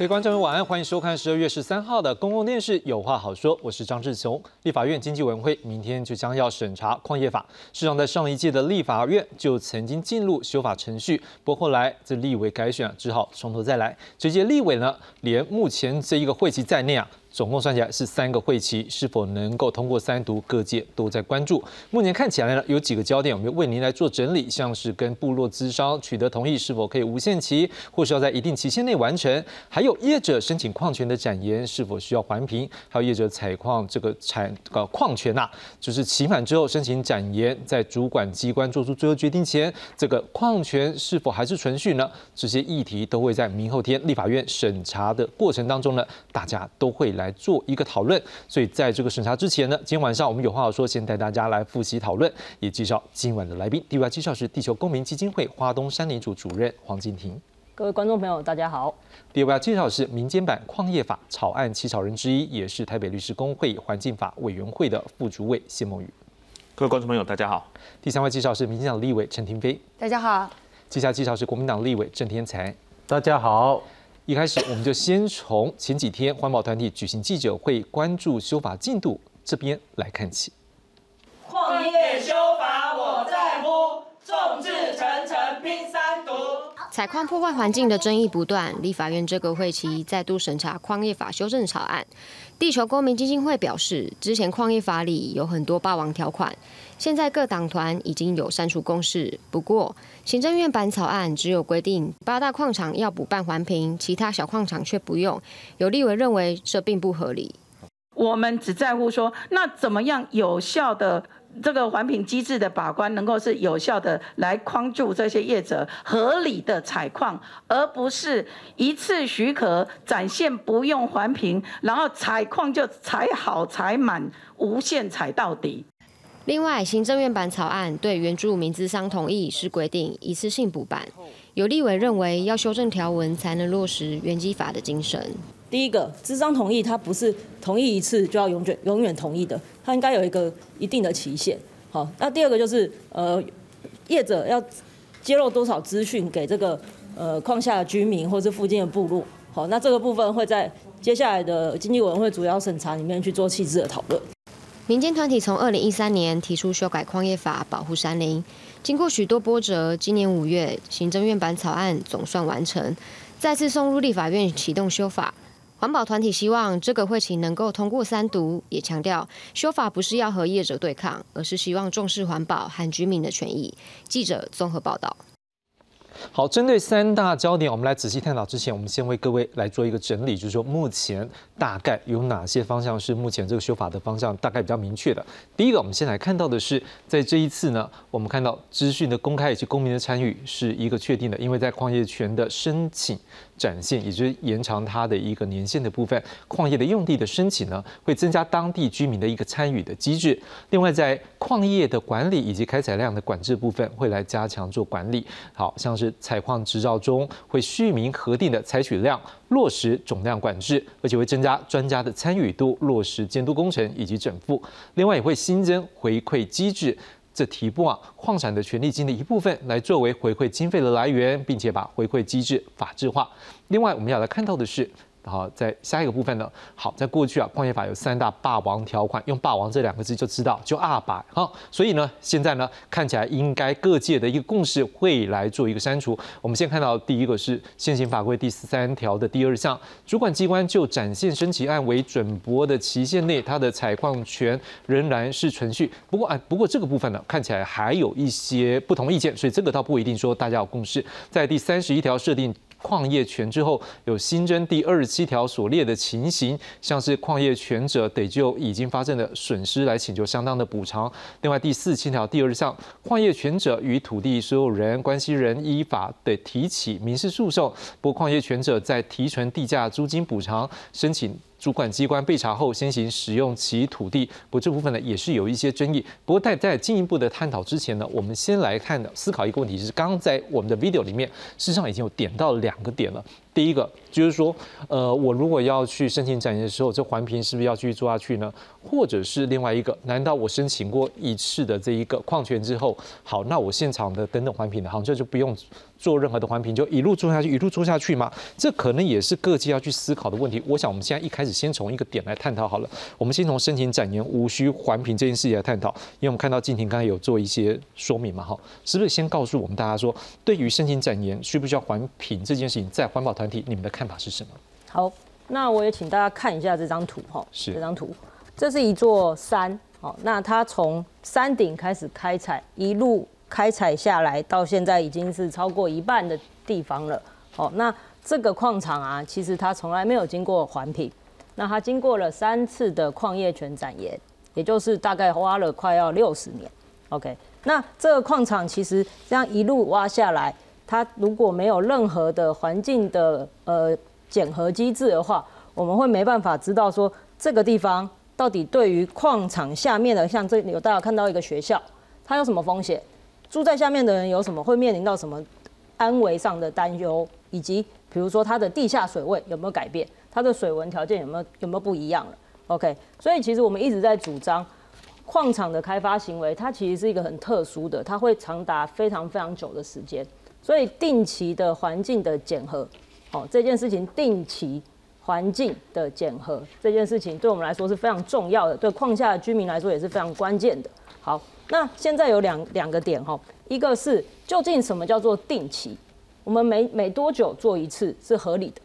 各位观众晚安，欢迎收看十二月十三号的公共电视《有话好说》，我是张志雄。立法院经济委员会明天就将要审查矿业法，事实上在上一届的立法院就曾经进入修法程序，不过后来这立委改选，只好从头再来。这届立委呢，连目前这一个会期在内啊。总共算起来是三个会期，是否能够通过三读，各界都在关注。目前看起来呢，有几个焦点，我们为您来做整理，像是跟部落资商取得同意是否可以无限期，或是要在一定期限内完成；还有业者申请矿权的展延是否需要环评；还有业者采矿这个产呃矿权呐，就是期满之后申请展延，在主管机关做出最后决定前，这个矿权是否还是存续呢？这些议题都会在明后天立法院审查的过程当中呢，大家都会。来做一个讨论，所以在这个审查之前呢，今天晚上我们有话好说，先带大家来复习讨论，也介绍今晚的来宾。第一位介绍是地球公民基金会花东山林组主任黄静婷。各位观众朋友，大家好。第二位要介绍是民间版矿业法草案起草人之一，也是台北律师工会环境法委员会的副主委谢梦雨。各位观众朋友，大家好。第三位介绍是民进党立委陈廷飞。大家好。接下来介绍是国民党立委郑天才。大家好。一开始我们就先从前几天环保团体举行记者会，关注修法进度这边来看起。矿业修法我在乎，众志成城拼三读。采矿破坏环境的争议不断，立法院这个会期再度审查矿业法修正草案。地球公民基金会表示，之前矿业法里有很多霸王条款。现在各党团已经有删除公示，不过行政院版草案只有规定八大矿场要补办环评，其他小矿场却不用。有立委认为这并不合理。我们只在乎说，那怎么样有效的这个环评机制的把关，能够是有效的来框住这些业者合理的采矿，而不是一次许可展现不用环评，然后采矿就采好采满，无限采到底。另外，行政院版草案对原住民资商同意是规定一次性补办，有立委认为要修正条文才能落实原基法的精神。第一个，资商同意它不是同意一次就要永远永远同意的，它应该有一个一定的期限。好，那第二个就是呃，业者要揭露多少资讯给这个呃矿下的居民或是附近的部落。好，那这个部分会在接下来的经济委员会主要审查里面去做细致的讨论。民间团体从二零一三年提出修改矿业法，保护山林，经过许多波折，今年五月行政院版草案总算完成，再次送入立法院启动修法。环保团体希望这个会期能够通过三读，也强调修法不是要和业者对抗，而是希望重视环保和居民的权益。记者综合报道。好，针对三大焦点，我们来仔细探讨。之前，我们先为各位来做一个整理，就是说目前大概有哪些方向是目前这个修法的方向大概比较明确的。第一个，我们先来看到的是，在这一次呢，我们看到资讯的公开以及公民的参与是一个确定的，因为在矿业权的申请。展现，也就是延长它的一个年限的部分。矿业的用地的申请呢，会增加当地居民的一个参与的机制。另外，在矿业的管理以及开采量的管制部分，会来加强做管理。好像是采矿执照中会续名核定的采取量，落实总量管制，而且会增加专家的参与度，落实监督工程以及整复。另外，也会新增回馈机制。这提拨啊矿产的权利金的一部分来作为回馈经费的来源，并且把回馈机制法制化。另外，我们要来看到的是。好，在下一个部分呢？好，在过去啊，矿业法有三大霸王条款，用“霸王”这两个字就知道，就二百。好，所以呢，现在呢，看起来应该各界的一个共识会来做一个删除。我们先看到第一个是现行法规第十三条的第二项，主管机关就展现申请案为准驳的期限内，它的采矿权仍然是存续。不过啊，不过这个部分呢，看起来还有一些不同意见，所以这个倒不一定说大家有共识。在第三十一条设定。矿业权之后有新增第二十七条所列的情形，像是矿业权者得就已经发生的损失来请求相当的补偿。另外第四七条第二项，矿业权者与土地所有人、关系人依法得提起民事诉讼，不过矿业权者在提存地价租金补偿申请。主管机关被查后先行使用其土地，不这部分呢也是有一些争议。不过在在进一步的探讨之前呢，我们先来看思考一个问题，就是刚刚在我们的 video 里面，事实上已经有点到两个点了。第一个就是说，呃，我如果要去申请展延的时候，这环评是不是要继续做下去呢？或者是另外一个，难道我申请过一次的这一个矿权之后，好，那我现场的等等环评的，好像就不用做任何的环评，就一路做下去，一路做下去吗？这可能也是各界要去思考的问题。我想我们现在一开始先从一个点来探讨好了，我们先从申请展延无需环评这件事情来探讨，因为我们看到静婷刚才有做一些说明嘛，哈，是不是先告诉我们大家说，对于申请展延需不需要环评这件事情，在环保团体你们的法是什么？好，那我也请大家看一下这张图哈，是这张图，这是一座山，好，那它从山顶开始开采，一路开采下来，到现在已经是超过一半的地方了，好，那这个矿场啊，其实它从来没有经过环评，那它经过了三次的矿业权展延，也就是大概花了快要六十年，OK，那这个矿场其实这样一路挖下来，它如果没有任何的环境的呃检核机制的话，我们会没办法知道说这个地方到底对于矿场下面的，像这里有大家看到一个学校，它有什么风险？住在下面的人有什么会面临到什么安危上的担忧，以及比如说它的地下水位有没有改变，它的水文条件有没有有没有不一样了？OK，所以其实我们一直在主张。矿场的开发行为，它其实是一个很特殊的，它会长达非常非常久的时间，所以定期的环境的检核，哦，这件事情定期环境的检核这件事情，对我们来说是非常重要的，对矿下的居民来说也是非常关键的。好，那现在有两两个点哈，一个是究竟什么叫做定期，我们每每多久做一次是合理的，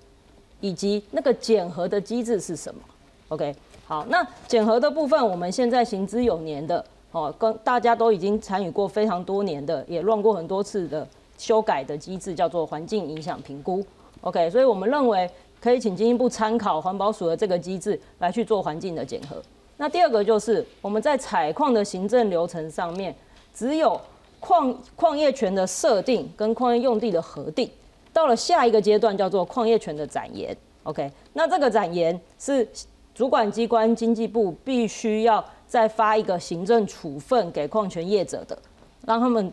以及那个检核的机制是什么？OK。好，那检核的部分，我们现在行之有年的，哦，跟大家都已经参与过非常多年的，也乱过很多次的修改的机制，叫做环境影响评估。OK，所以我们认为可以请经济部参考环保署的这个机制来去做环境的检核。那第二个就是我们在采矿的行政流程上面，只有矿矿业权的设定跟矿业用地的核定，到了下一个阶段叫做矿业权的展延。OK，那这个展延是。主管机关经济部必须要再发一个行政处分给矿权业者的，让他们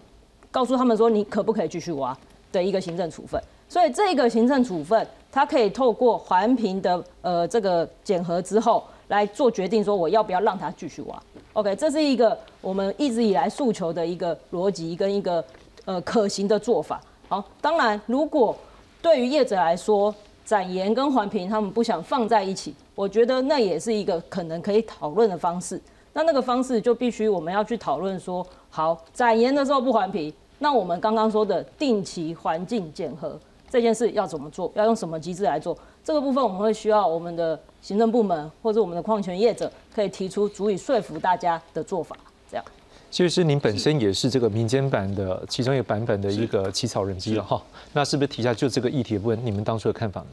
告诉他们说你可不可以继续挖的一个行政处分。所以这个行政处分，它可以透过环评的呃这个检核之后来做决定，说我要不要让他继续挖。OK，这是一个我们一直以来诉求的一个逻辑跟一个呃可行的做法。好，当然如果对于业者来说，展延跟环评他们不想放在一起。我觉得那也是一个可能可以讨论的方式。那那个方式就必须我们要去讨论说，好，展延的时候不环评，那我们刚刚说的定期环境检核这件事要怎么做？要用什么机制来做？这个部分我们会需要我们的行政部门或者我们的矿权业者可以提出足以说服大家的做法。这样，其实您本身也是这个民间版的其中一个版本的一个起草人机了哈。那是不是提下就这个议题部分，你们当初的看法呢？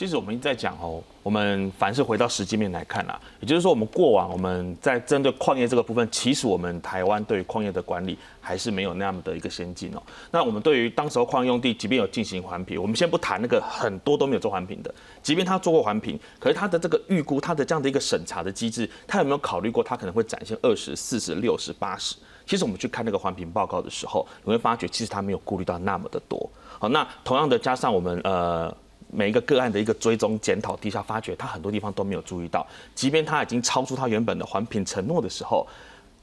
其实我们一直在讲哦，我们凡是回到实际面来看啊，也就是说，我们过往我们在针对矿业这个部分，其实我们台湾对于矿业的管理还是没有那么的一个先进哦。那我们对于当时候矿用地，即便有进行环评，我们先不谈那个很多都没有做环评的，即便他做过环评，可是他的这个预估，他的这样的一个审查的机制，他有没有考虑过他可能会展现二十四十六十八十？其实我们去看那个环评报告的时候，你会发觉其实他没有顾虑到那么的多。好，那同样的加上我们呃。每一个个案的一个追踪检讨，地下发掘他很多地方都没有注意到，即便他已经超出他原本的环评承诺的时候，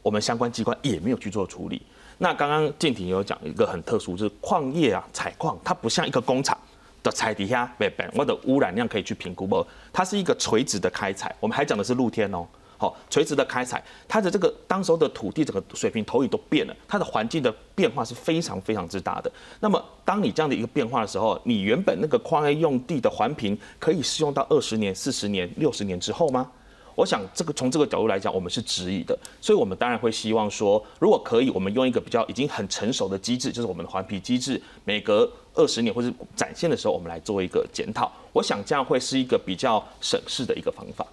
我们相关机关也没有去做处理。那刚刚静婷有讲一个很特殊，就是矿业啊，采矿它不像一个工厂的采底下，不不，我的污染量可以去评估不？它是一个垂直的开采，我们还讲的是露天哦。好，垂直的开采，它的这个当时候的土地整个水平投影都变了，它的环境的变化是非常非常之大的。那么，当你这样的一个变化的时候，你原本那个矿业用地的环评可以适用到二十年、四十年、六十年之后吗？我想这个从这个角度来讲，我们是质疑的。所以，我们当然会希望说，如果可以，我们用一个比较已经很成熟的机制，就是我们的环评机制，每隔二十年或是展现的时候，我们来做一个检讨。我想这样会是一个比较省事的一个方法。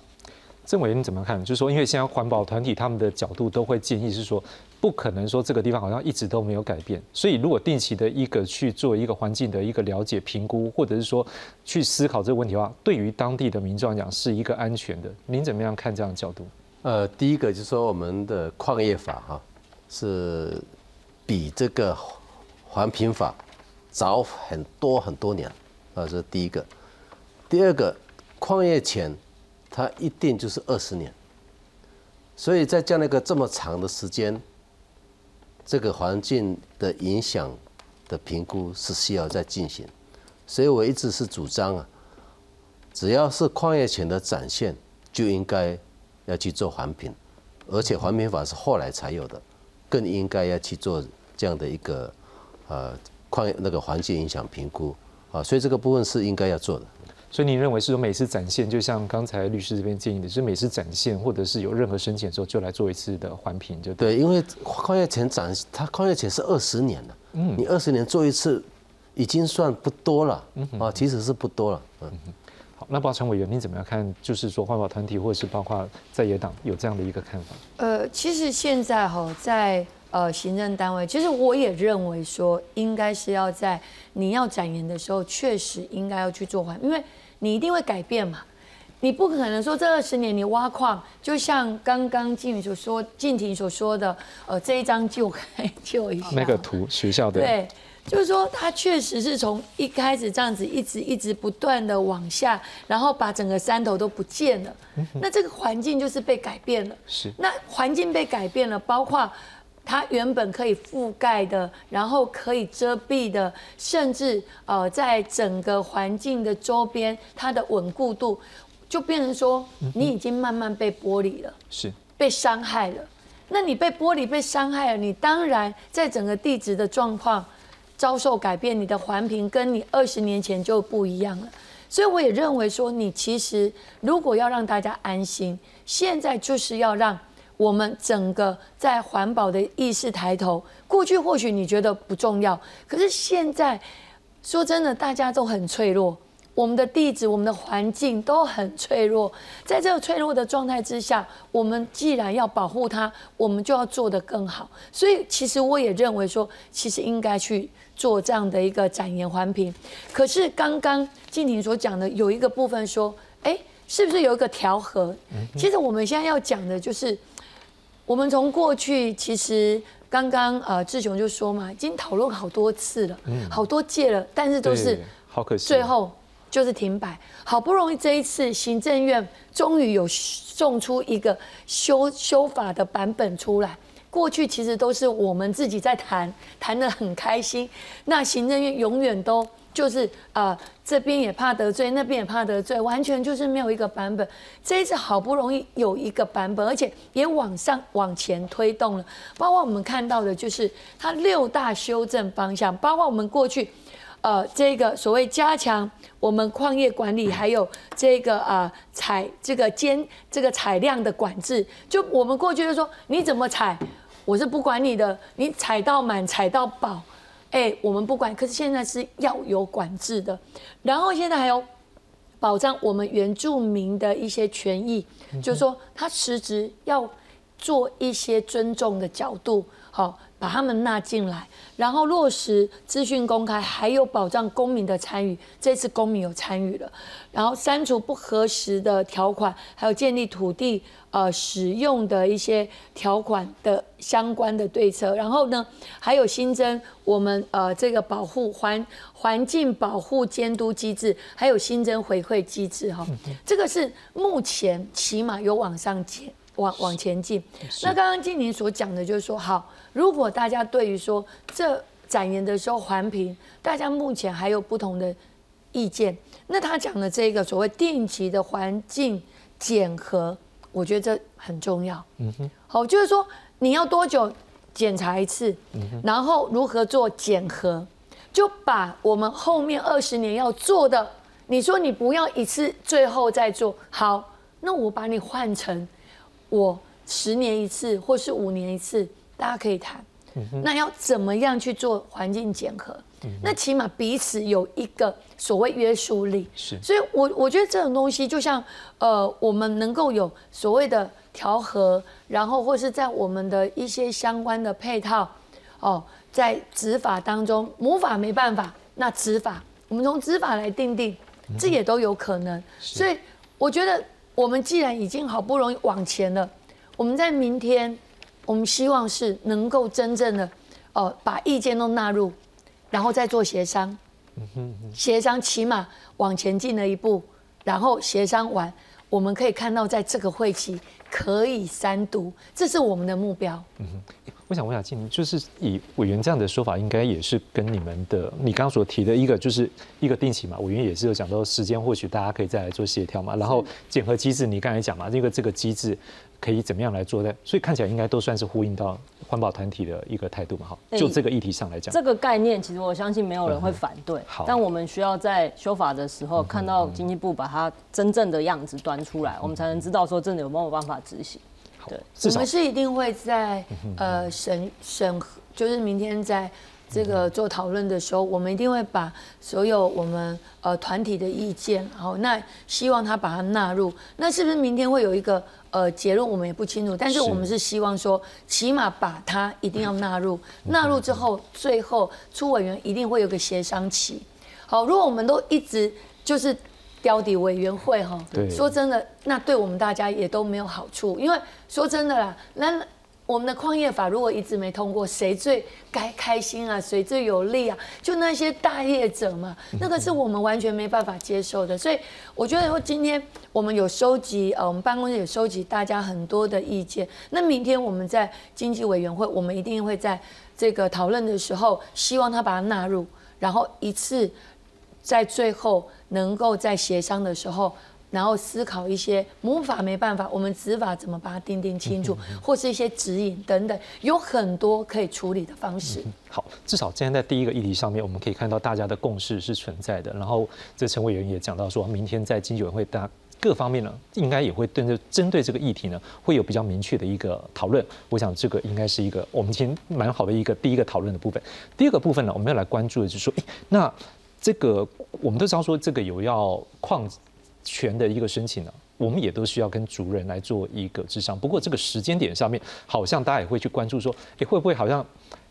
郑伟，你怎么看？就是说，因为现在环保团体他们的角度都会建议是说，不可能说这个地方好像一直都没有改变，所以如果定期的一个去做一个环境的一个了解评估，或者是说去思考这个问题的话，对于当地的民众来讲是一个安全的。您怎么样看这样的角度？呃，第一个就是说我们的矿业法哈是比这个环评法早很多很多年，啊，这是第一个。第二个，矿业钱，它一定就是二十年。所以在这样的一个这么长的时间，这个环境的影响的评估是需要再进行。所以我一直是主张啊，只要是矿业权的展现，就应该要去做环评，而且环评法是后来才有的，更应该要去做这样的一个呃矿那个环境影响评估啊。所以这个部分是应该要做的。所以你认为是说每次展现，就像刚才律师这边建议的，是每次展现或者是有任何申请的时候，就来做一次的环评，就对。因为矿业前展，它矿业前是二十年了，嗯，你二十年做一次，已经算不多了，啊，其实是不多了，嗯。好，那包成委员，你怎么样看？就是说环保团体或者是包括在野党有这样的一个看法？呃，其实现在哈，在呃行政单位，其实我也认为说，应该是要在你要展言的时候，确实应该要去做环，因为。你一定会改变嘛？你不可能说这二十年你挖矿，就像刚刚静宇所说、静婷所说的，呃，这一张就就一下那个图学校的对，就是说它确实是从一开始这样子一直一直不断的往下，然后把整个山头都不见了。那这个环境就是被改变了。是。那环境被改变了，包括。它原本可以覆盖的，然后可以遮蔽的，甚至呃，在整个环境的周边，它的稳固度就变成说，你已经慢慢被剥离了，是被伤害了。那你被剥离、被伤害了，你当然在整个地质的状况遭受改变，你的环评跟你二十年前就不一样了。所以我也认为说，你其实如果要让大家安心，现在就是要让。我们整个在环保的意识抬头，过去或许你觉得不重要，可是现在说真的，大家都很脆弱，我们的地址、我们的环境都很脆弱。在这个脆弱的状态之下，我们既然要保护它，我们就要做得更好。所以，其实我也认为说，其实应该去做这样的一个展言环评。可是刚刚静婷所讲的有一个部分说，哎，是不是有一个调和？其实我们现在要讲的就是。我们从过去其实刚刚呃志雄就说嘛，已经讨论好多次了，好多届了，但是都是好可惜，最后就是停摆。好不容易这一次行政院终于有送出一个修修法的版本出来，过去其实都是我们自己在谈，谈得很开心。那行政院永远都。就是啊，这边也怕得罪，那边也怕得罪，完全就是没有一个版本。这一次好不容易有一个版本，而且也往上往前推动了。包括我们看到的，就是它六大修正方向，包括我们过去，呃，这个所谓加强我们矿业管理，还有这个啊采这个监这个采量的管制。就我们过去就说，你怎么采，我是不管你的，你采到满，采到饱。哎，我们不管，可是现在是要有管制的，然后现在还有保障我们原住民的一些权益，就是说他实质要做一些尊重的角度，好。把他们纳进来，然后落实资讯公开，还有保障公民的参与。这次公民有参与了，然后删除不合时的条款，还有建立土地呃使用的一些条款的相关的对策。然后呢，还有新增我们呃这个保护环环境保护监督机制，还有新增回馈机制哈。这个是目前起码有往上减。往往前进。那刚刚静宁所讲的，就是说，好，如果大家对于说这展言的时候环评，大家目前还有不同的意见，那他讲的这个所谓定期的环境检核，我觉得这很重要。嗯哼，好，就是说你要多久检查一次，然后如何做检核，就把我们后面二十年要做的，你说你不要一次最后再做好，那我把你换成。我十年一次，或是五年一次，大家可以谈。那要怎么样去做环境检核？那起码彼此有一个所谓约束力。是，所以我我觉得这种东西，就像呃，我们能够有所谓的调和，然后或是在我们的一些相关的配套哦，在执法当中，魔法没办法，那执法我们从执法来定定，这也都有可能。所以我觉得。我们既然已经好不容易往前了，我们在明天，我们希望是能够真正的，呃，把意见都纳入，然后再做协商，协商起码往前进了一步，然后协商完，我们可以看到在这个会期可以三读，这是我们的目标。我想问一下静，就是以委员这样的说法，应该也是跟你们的你刚刚所提的一个，就是一个定期嘛。委员也是有讲到时间，或许大家可以再来做协调嘛。然后检核机制，你刚才讲嘛，这个这个机制可以怎么样来做的？所以看起来应该都算是呼应到环保团体的一个态度嘛。哈，就这个议题上来讲，这个概念其实我相信没有人会反对。好，但我们需要在修法的时候看到经济部把它真正的样子端出来，我们才能知道说真的有没有办法执行。对，我们是一定会在呃审审核，就是明天在这个做讨论的时候，我们一定会把所有我们呃团体的意见，然后那希望他把它纳入。那是不是明天会有一个呃结论，我们也不清楚。但是我们是希望说，起码把它一定要纳入，纳入之后，最后出委员一定会有个协商期。好，如果我们都一直就是。标的委员会哈，说真的，那对我们大家也都没有好处。因为说真的啦，那我们的矿业法如果一直没通过，谁最该开心啊？谁最有利啊？就那些大业者嘛，那个是我们完全没办法接受的。所以我觉得说，今天我们有收集，呃，我们办公室有收集大家很多的意见。那明天我们在经济委员会，我们一定会在这个讨论的时候，希望他把它纳入，然后一次在最后。能够在协商的时候，然后思考一些魔法没办法，我们执法怎么把它定定清楚，或是一些指引等等，有很多可以处理的方式。好，至少今天在第一个议题上面，我们可以看到大家的共识是存在的。然后这陈委员也讲到，说明天在经济委员会大各方面呢，应该也会对这针对这个议题呢，会有比较明确的一个讨论。我想这个应该是一个我们今天蛮好的一个第一个讨论的部分。第二个部分呢，我们要来关注的就是说，诶，那。这个我们都知道说，这个有要矿权的一个申请呢，我们也都需要跟族人来做一个智商。不过这个时间点上面，好像大家也会去关注说，哎，会不会好像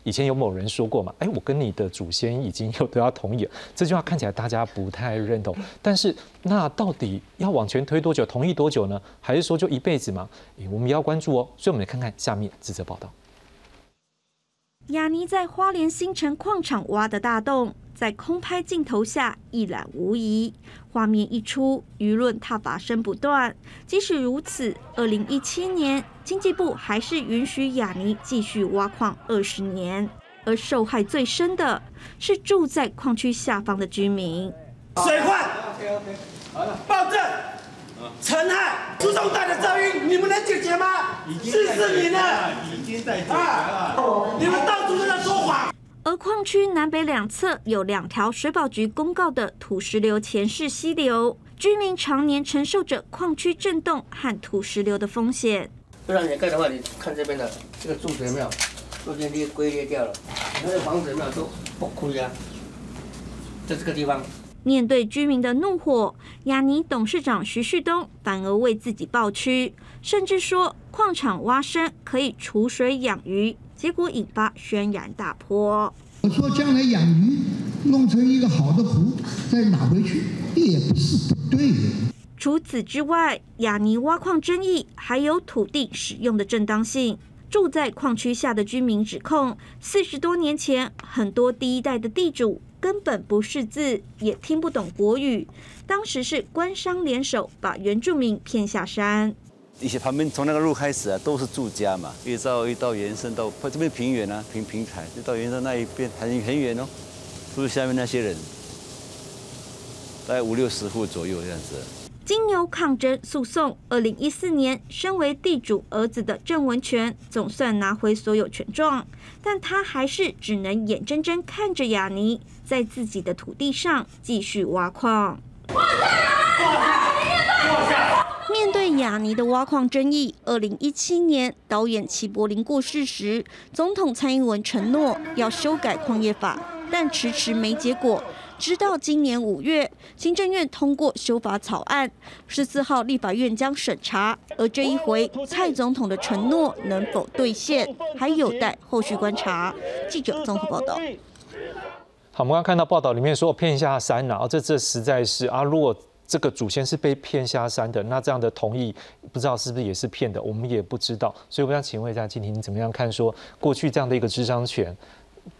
以前有某人说过嘛？哎，我跟你的祖先已经有都要同意了，这句话看起来大家不太认同。但是那到底要往前推多久？同意多久呢？还是说就一辈子吗？我们也要关注哦。所以我们来看看下面这则报道。雅尼在花莲新城矿场挖的大洞。在空拍镜头下一览无遗，画面一出，舆论挞伐声不断。即使如此，二零一七年经济部还是允许雅尼继续挖矿二十年，而受害最深的是住在矿区下方的居民。水患，暴政，尘害，输送带的噪音，你们能解决吗？四十年了，已经在解决了。你们到处。而矿区南北两侧有两条水保局公告的土石流前世溪流，居民常年承受着矿区震动和土石流的风险。不然你盖的话，你看这边的这个柱子有没有？都间裂龟裂掉了，那个房子有没有都崩溃啊？在这个地方。面对居民的怒火，雅尼董事长徐旭东反而为自己抱屈，甚至说矿场挖深可以储水养鱼。结果引发轩然大波。我说将来养鱼弄成一个好的湖，再拿回去也不是不对。除此之外，雅尼挖矿争议还有土地使用的正当性。住在矿区下的居民指控，四十多年前很多第一代的地主根本不识字，也听不懂国语。当时是官商联手把原住民骗下山。一些旁边从那个路开始啊，都是住家嘛，一直一到延伸到这边平原啊，平平台，就到延伸那一边很很远哦，不是下面那些人，大概五六十户左右这样子。经由抗争诉讼，二零一四年，身为地主儿子的郑文权总算拿回所有权状，但他还是只能眼睁睁看着雅尼在自己的土地上继续挖矿。面对雅尼的挖矿争议，二零一七年导演齐柏林过世时，总统蔡英文承诺要修改矿业法，但迟迟没结果。直到今年五月，行政院通过修法草案，十四号立法院将审查。而这一回，蔡总统的承诺能否兑现，还有待后续观察。记者综合报道。好，我们刚看到报道里面说骗下山了，这这实在是啊，如果。这个祖先是被骗下山的，那这样的同意不知道是不是也是骗的，我们也不知道。所以我想请问一下，今天你怎么样看？说过去这样的一个智商权，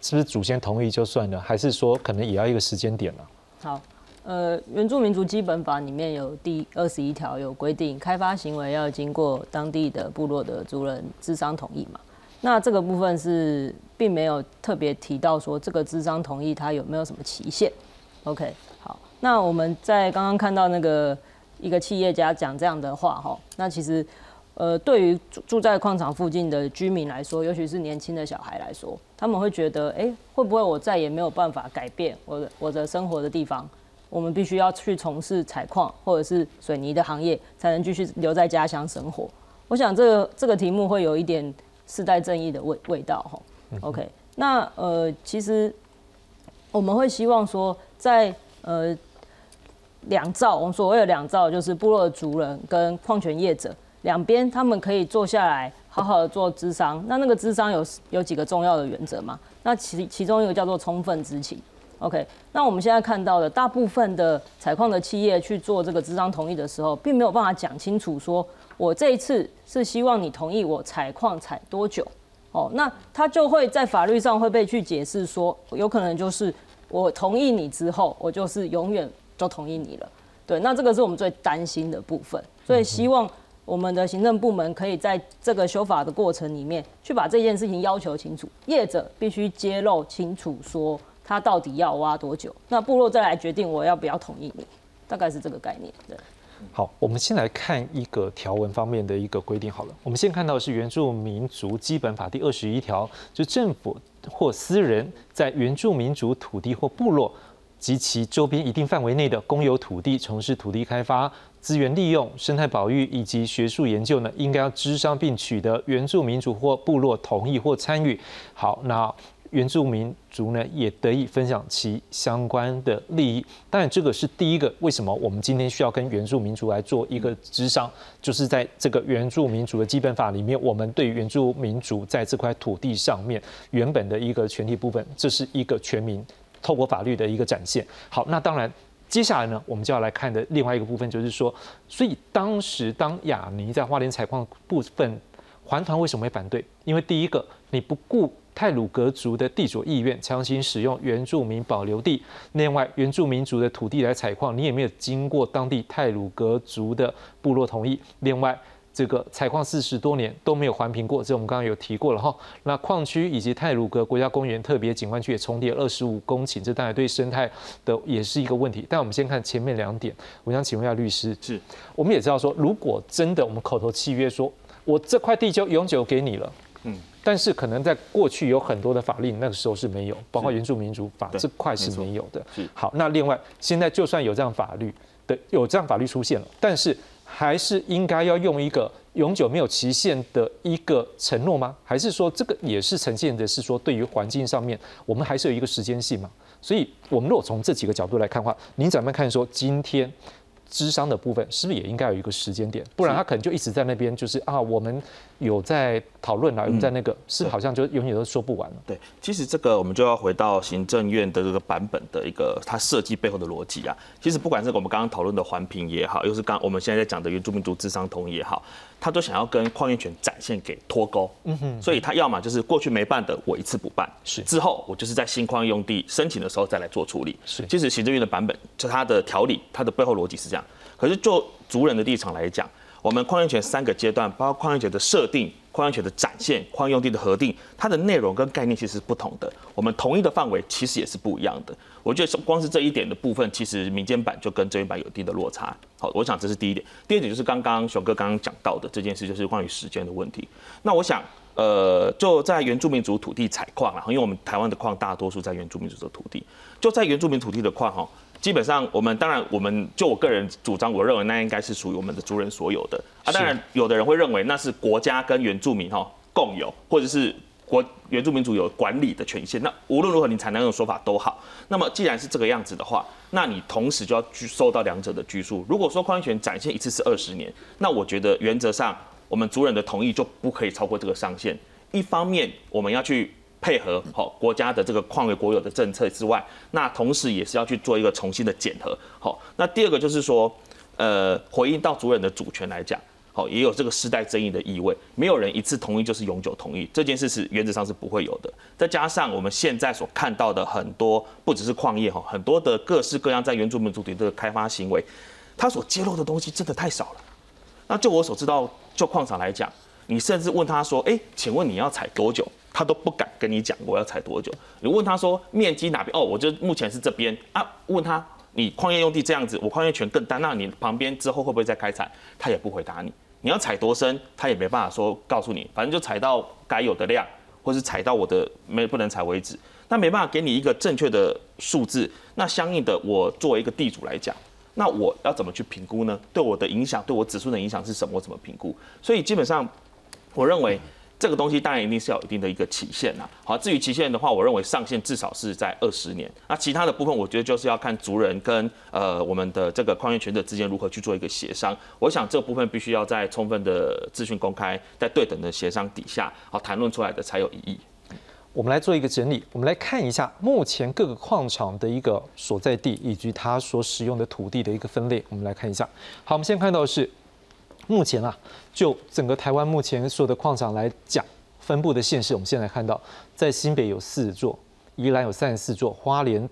是不是祖先同意就算了，还是说可能也要一个时间点呢？好，呃，原住民族基本法里面有第二十一条有规定，开发行为要经过当地的部落的族人智商同意嘛。那这个部分是并没有特别提到说这个智商同意它有没有什么期限。OK，那我们在刚刚看到那个一个企业家讲这样的话哈，那其实呃对于住住在矿场附近的居民来说，尤其是年轻的小孩来说，他们会觉得，哎，会不会我再也没有办法改变我的我的生活的地方？我们必须要去从事采矿或者是水泥的行业，才能继续留在家乡生活。我想这个这个题目会有一点世代正义的味味道哈。OK，那呃，其实我们会希望说，在呃两造，我们所谓的两造，就是部落的族人跟矿权业者两边，他们可以坐下来好好的做资商。那那个资商有有几个重要的原则嘛？那其其中一个叫做充分知情。OK，那我们现在看到的大部分的采矿的企业去做这个资商同意的时候，并没有办法讲清楚，说我这一次是希望你同意我采矿采多久，哦，那他就会在法律上会被去解释说，有可能就是我同意你之后，我就是永远就同意你了，对，那这个是我们最担心的部分，所以希望我们的行政部门可以在这个修法的过程里面，去把这件事情要求清楚，业者必须揭露清楚说。他到底要挖多久？那部落再来决定我要不要同意你，大概是这个概念。对，好，我们先来看一个条文方面的一个规定好了。我们先看到是原住民族基本法第二十一条，就政府或私人在原住民族土地或部落及其周边一定范围内的公有土地从事土地开发、资源利用、生态保育以及学术研究呢，应该要知商并取得原住民族或部落同意或参与。好，那。原住民族呢也得以分享其相关的利益，当然这个是第一个。为什么我们今天需要跟原住民族来做一个磋商？就是在这个原住民族的基本法里面，我们对原住民族在这块土地上面原本的一个权利部分，这是一个全民透过法律的一个展现。好，那当然接下来呢，我们就要来看的另外一个部分，就是说，所以当时当雅尼在花莲采矿部分，环团为什么会反对？因为第一个，你不顾。泰鲁格族的地主意愿强行使用原住民保留地，另外原住民族的土地来采矿，你也没有经过当地泰鲁格族的部落同意。另外，这个采矿四十多年都没有环评过，这我们刚刚有提过了哈。那矿区以及泰鲁格国家公园特别景观区也重叠二十五公顷，这当然对生态的也是一个问题。但我们先看前面两点，我想请问一下律师，是我们也知道说，如果真的我们口头契约说我这块地就永久给你了，嗯。但是可能在过去有很多的法令，那个时候是没有，包括原住民族法这块是没有的。好，那另外现在就算有这样法律的有这样法律出现了，但是还是应该要用一个永久没有期限的一个承诺吗？还是说这个也是呈现的是说对于环境上面我们还是有一个时间性嘛？所以我们如果从这几个角度来看的话，您怎么看说今天？智商的部分是不是也应该有一个时间点？不然他可能就一直在那边，就是啊，我们有在讨论啊，有在那个是好像就永远都说不完了。对，其实这个我们就要回到行政院的这个版本的一个它设计背后的逻辑啊。其实不管是我们刚刚讨论的环评也好，又是刚我们现在在讲的原住民族智商同意也好，他都想要跟矿业权展现给脱钩。嗯哼。所以他要么就是过去没办的，我一次补办；是之后我就是在新矿业用地申请的时候再来做处理。是。其实行政院的版本就它的条理，它的背后逻辑是这样。可是就族人的立场来讲，我们矿业权三个阶段，包括矿业权的设定、矿业权的展现、矿用地的核定，它的内容跟概念其实是不同的。我们同一的范围其实也是不一样的。我觉得光是这一点的部分，其实民间版就跟这一版有一定的落差。好，我想这是第一点。第二点就是刚刚熊哥刚刚讲到的这件事，就是关于时间的问题。那我想，呃，就在原住民族土地采矿啊，因为我们台湾的矿大多数在原住民族的土地，就在原住民土地的矿哈。基本上，我们当然，我们就我个人主张，我认为那应该是属于我们的族人所有的啊。当然，有的人会认为那是国家跟原住民哈共有，或者是国原住民族有管理的权限。那无论如何，你才能用说法都好。那么，既然是这个样子的话，那你同时就要去受到两者的拘束。如果说矿权展现一次是二十年，那我觉得原则上我们族人的同意就不可以超过这个上限。一方面，我们要去。配合好国家的这个矿业国有的政策之外，那同时也是要去做一个重新的检核。好，那第二个就是说，呃，回应到主人的主权来讲，好，也有这个世代争议的意味。没有人一次同意就是永久同意，这件事是原则上是不会有的。再加上我们现在所看到的很多，不只是矿业哈，很多的各式各样在原住民族体的开发行为，它所揭露的东西真的太少了。那就我所知道，就矿场来讲，你甚至问他说：“哎，请问你要采多久？”他都不敢跟你讲我要采多久。你问他说面积哪边？哦，我就目前是这边啊。问他你矿业用地这样子，我矿业权更大，那你旁边之后会不会再开采？他也不回答你。你要采多深，他也没办法说告诉你。反正就采到该有的量，或是采到我的没不能采为止。那没办法给你一个正确的数字。那相应的，我作为一个地主来讲，那我要怎么去评估呢？对我的影响，对我子孙的影响是什么？我怎么评估？所以基本上，我认为。这个东西当然一定是要有一定的一个期限呐。好，至于期限的话，我认为上限至少是在二十年。那其他的部分，我觉得就是要看族人跟呃我们的这个矿业权者之间如何去做一个协商。我想这部分必须要在充分的资讯公开、在对等的协商底下，好谈论出来的才有意义。我们来做一个整理，我们来看一下目前各个矿场的一个所在地以及它所使用的土地的一个分类。我们来看一下。好，我们先看到的是。目前啊，就整个台湾目前所有的矿场来讲，分布的县市，我们现在看到，在新北有四座，宜兰有三十四座，花莲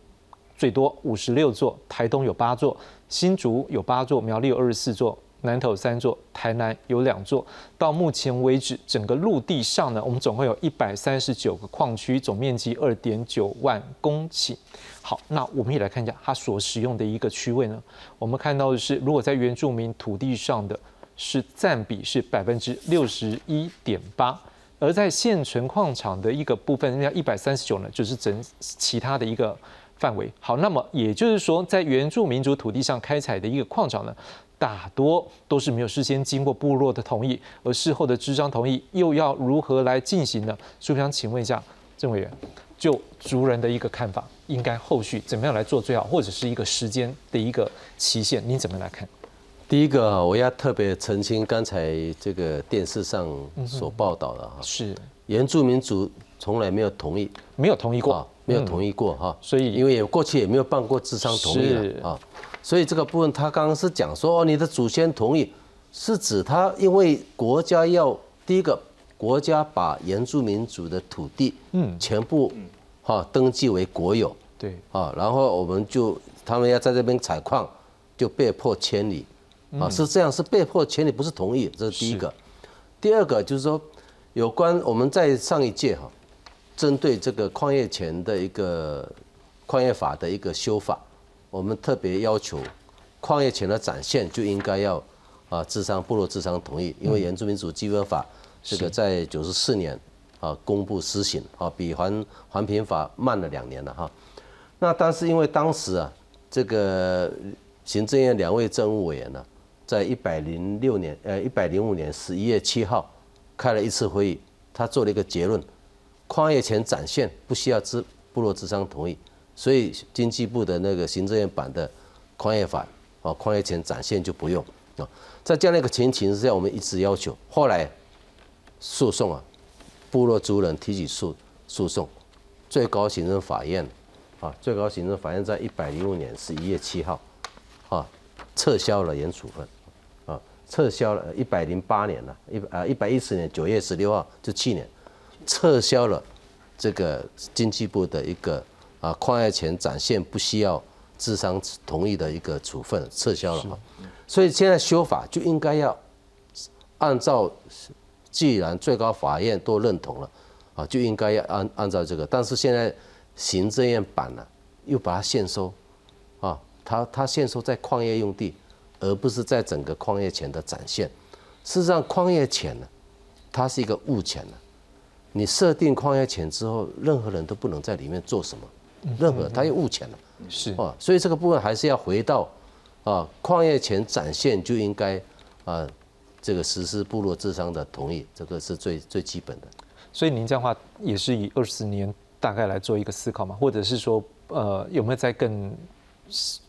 最多五十六座，台东有八座，新竹有八座，苗栗有二十四座，南投有三座，台南有两座。到目前为止，整个陆地上呢，我们总共有一百三十九个矿区，总面积二点九万公顷。好，那我们也来看一下它所使用的一个区位呢。我们看到的是，如果在原住民土地上的。是占比是百分之六十一点八，而在现存矿场的一个部分，那一百三十九呢，就是整其他的一个范围。好，那么也就是说，在原住民族土地上开采的一个矿场呢，大多都是没有事先经过部落的同意，而事后的支张同意又要如何来进行呢？所以想请问一下郑委员，就族人的一个看法，应该后续怎么样来做最好，或者是一个时间的一个期限，您怎么来看？第一个，我要特别澄清刚才这个电视上所报道的哈，是。原住民族从来没有同意，没有同意过，没有同意过哈，所以因为也过去也没有办过智商同意啊，所以这个部分他刚刚是讲说哦，你的祖先同意，是指他因为国家要第一个国家把原住民族的土地嗯。全部哈登记为国有，对。啊，然后我们就他们要在这边采矿，就被迫迁离。啊，是这样，是被迫前，你不是同意，这是第一个。第二个就是说，有关我们在上一届哈，针对这个矿业权的一个矿业法的一个修法，我们特别要求矿业权的展现就应该要啊，智商部落智商同意，因为原住民族基本法这个在九十四年啊公布施行啊，比环环评法慢了两年了哈。那但是因为当时啊，这个行政院两位政务委员呢。在一百零六年，呃，一百零五年十一月七号，开了一次会议，他做了一个结论：矿业权展现不需要资部落智商同意，所以经济部的那个行政院版的矿业法，啊，矿业权展现就不用啊。在这样的一个情形之下，我们一直要求，后来诉讼啊，部落族人提起诉诉讼，最高行政法院，啊，最高行政法院在一百零五年十一月七号，啊，撤销了原处分。撤销了，一百零八年了，一啊一百一十年九月十六号，就去年，撤销了这个经济部的一个啊矿业权展现不需要智商同意的一个处分，撤销了哈。所以现在修法就应该要按照，既然最高法院都认同了，啊就应该要按按照这个。但是现在行政院版呢，又把它限收，啊，它它限收在矿业用地。而不是在整个矿业前的展现。事实上，矿业前呢，它是一个物前呢。你设定矿业前之后，任何人都不能在里面做什么，任何它有物权了。是啊，所以这个部分还是要回到啊，矿业前展现就应该啊，这个实施部落智商的同意，这个是最最基本的。所以您这样话也是以二十年大概来做一个思考嘛，或者是说呃，有没有再更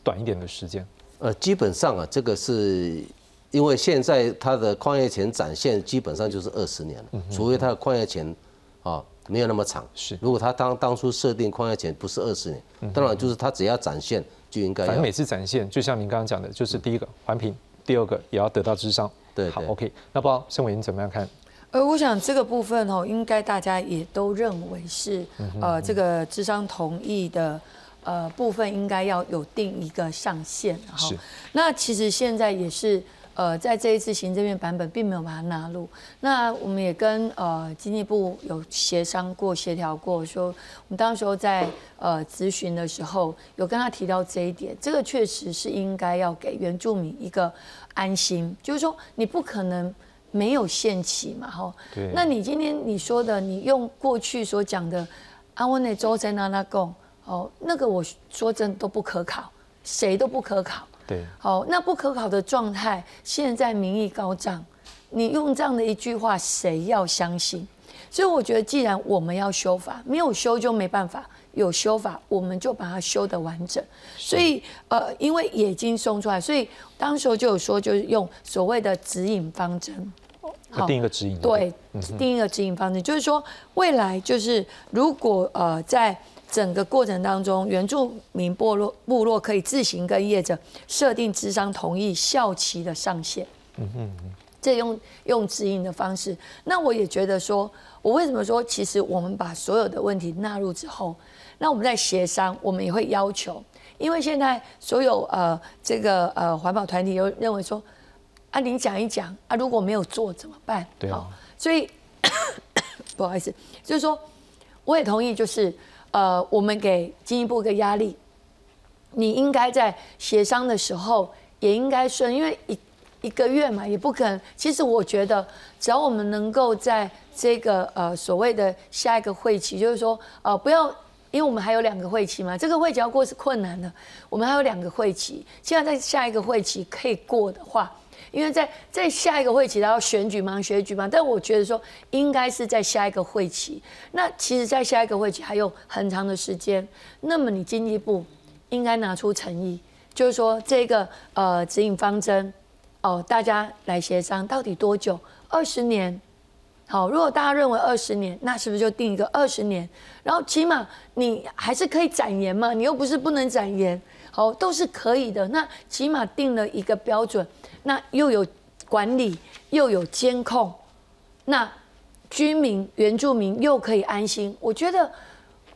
短一点的时间？呃，基本上啊，这个是因为现在它的矿业权展现基本上就是二十年了，除非它的矿业权啊没有那么长。是，如果他当当初设定矿业权不是二十年，当然就是他只要展现就应该。反正每次展现，就像您刚刚讲的，就是第一个环评，第二个也要得到智商。对，好，OK。那不知道申伟你怎么样看？呃，我想这个部分哦，应该大家也都认为是呃这个智商同意的呃部分应该要有定一个上限，哈。那其实现在也是。呃，在这一次行政院版本并没有把它纳入。那我们也跟呃经济部有协商过、协调过，说我们当时候在呃咨询的时候，有跟他提到这一点。这个确实是应该要给原住民一个安心，就是说你不可能没有限期嘛，哈。对。那你今天你说的，你用过去所讲的安温内州在那那贡，哦，那个我说真都不可考，谁都不可考。对，好，那不可考的状态，现在民意高涨，你用这样的一句话，谁要相信？所以我觉得，既然我们要修法，没有修就没办法，有修法，我们就把它修得完整。所以，呃，因为已经送出来，所以当时候就有说，就是用所谓的指引方针，好定一个指引，对，定一个指引方针，就是说未来就是如果呃在。整个过程当中，原住民部落部落可以自行跟业者设定智商同意效期的上限。嗯嗯嗯，这用用指引的方式。那我也觉得说，我为什么说，其实我们把所有的问题纳入之后，那我们在协商，我们也会要求，因为现在所有呃这个呃环保团体又认为说，啊，你讲一讲啊，如果没有做怎么办？对啊。所以 不好意思，就是说，我也同意，就是。呃，我们给进一步一个压力，你应该在协商的时候也应该顺，因为一一个月嘛，也不可能。其实我觉得，只要我们能够在这个呃所谓的下一个会期，就是说呃不要，因为我们还有两个会期嘛，这个会期要过是困难的，我们还有两个会期，现在在下一个会期可以过的话。因为在在下一个会期，他要选举嘛，选举嘛。但我觉得说，应该是在下一个会期。那其实，在下一个会期还有很长的时间。那么，你经济部应该拿出诚意，就是说这个呃指引方针，哦，大家来协商到底多久？二十年。好，如果大家认为二十年，那是不是就定一个二十年？然后起码你还是可以展延嘛，你又不是不能展延。好，都是可以的。那起码定了一个标准。那又有管理，又有监控，那居民、原住民又可以安心。我觉得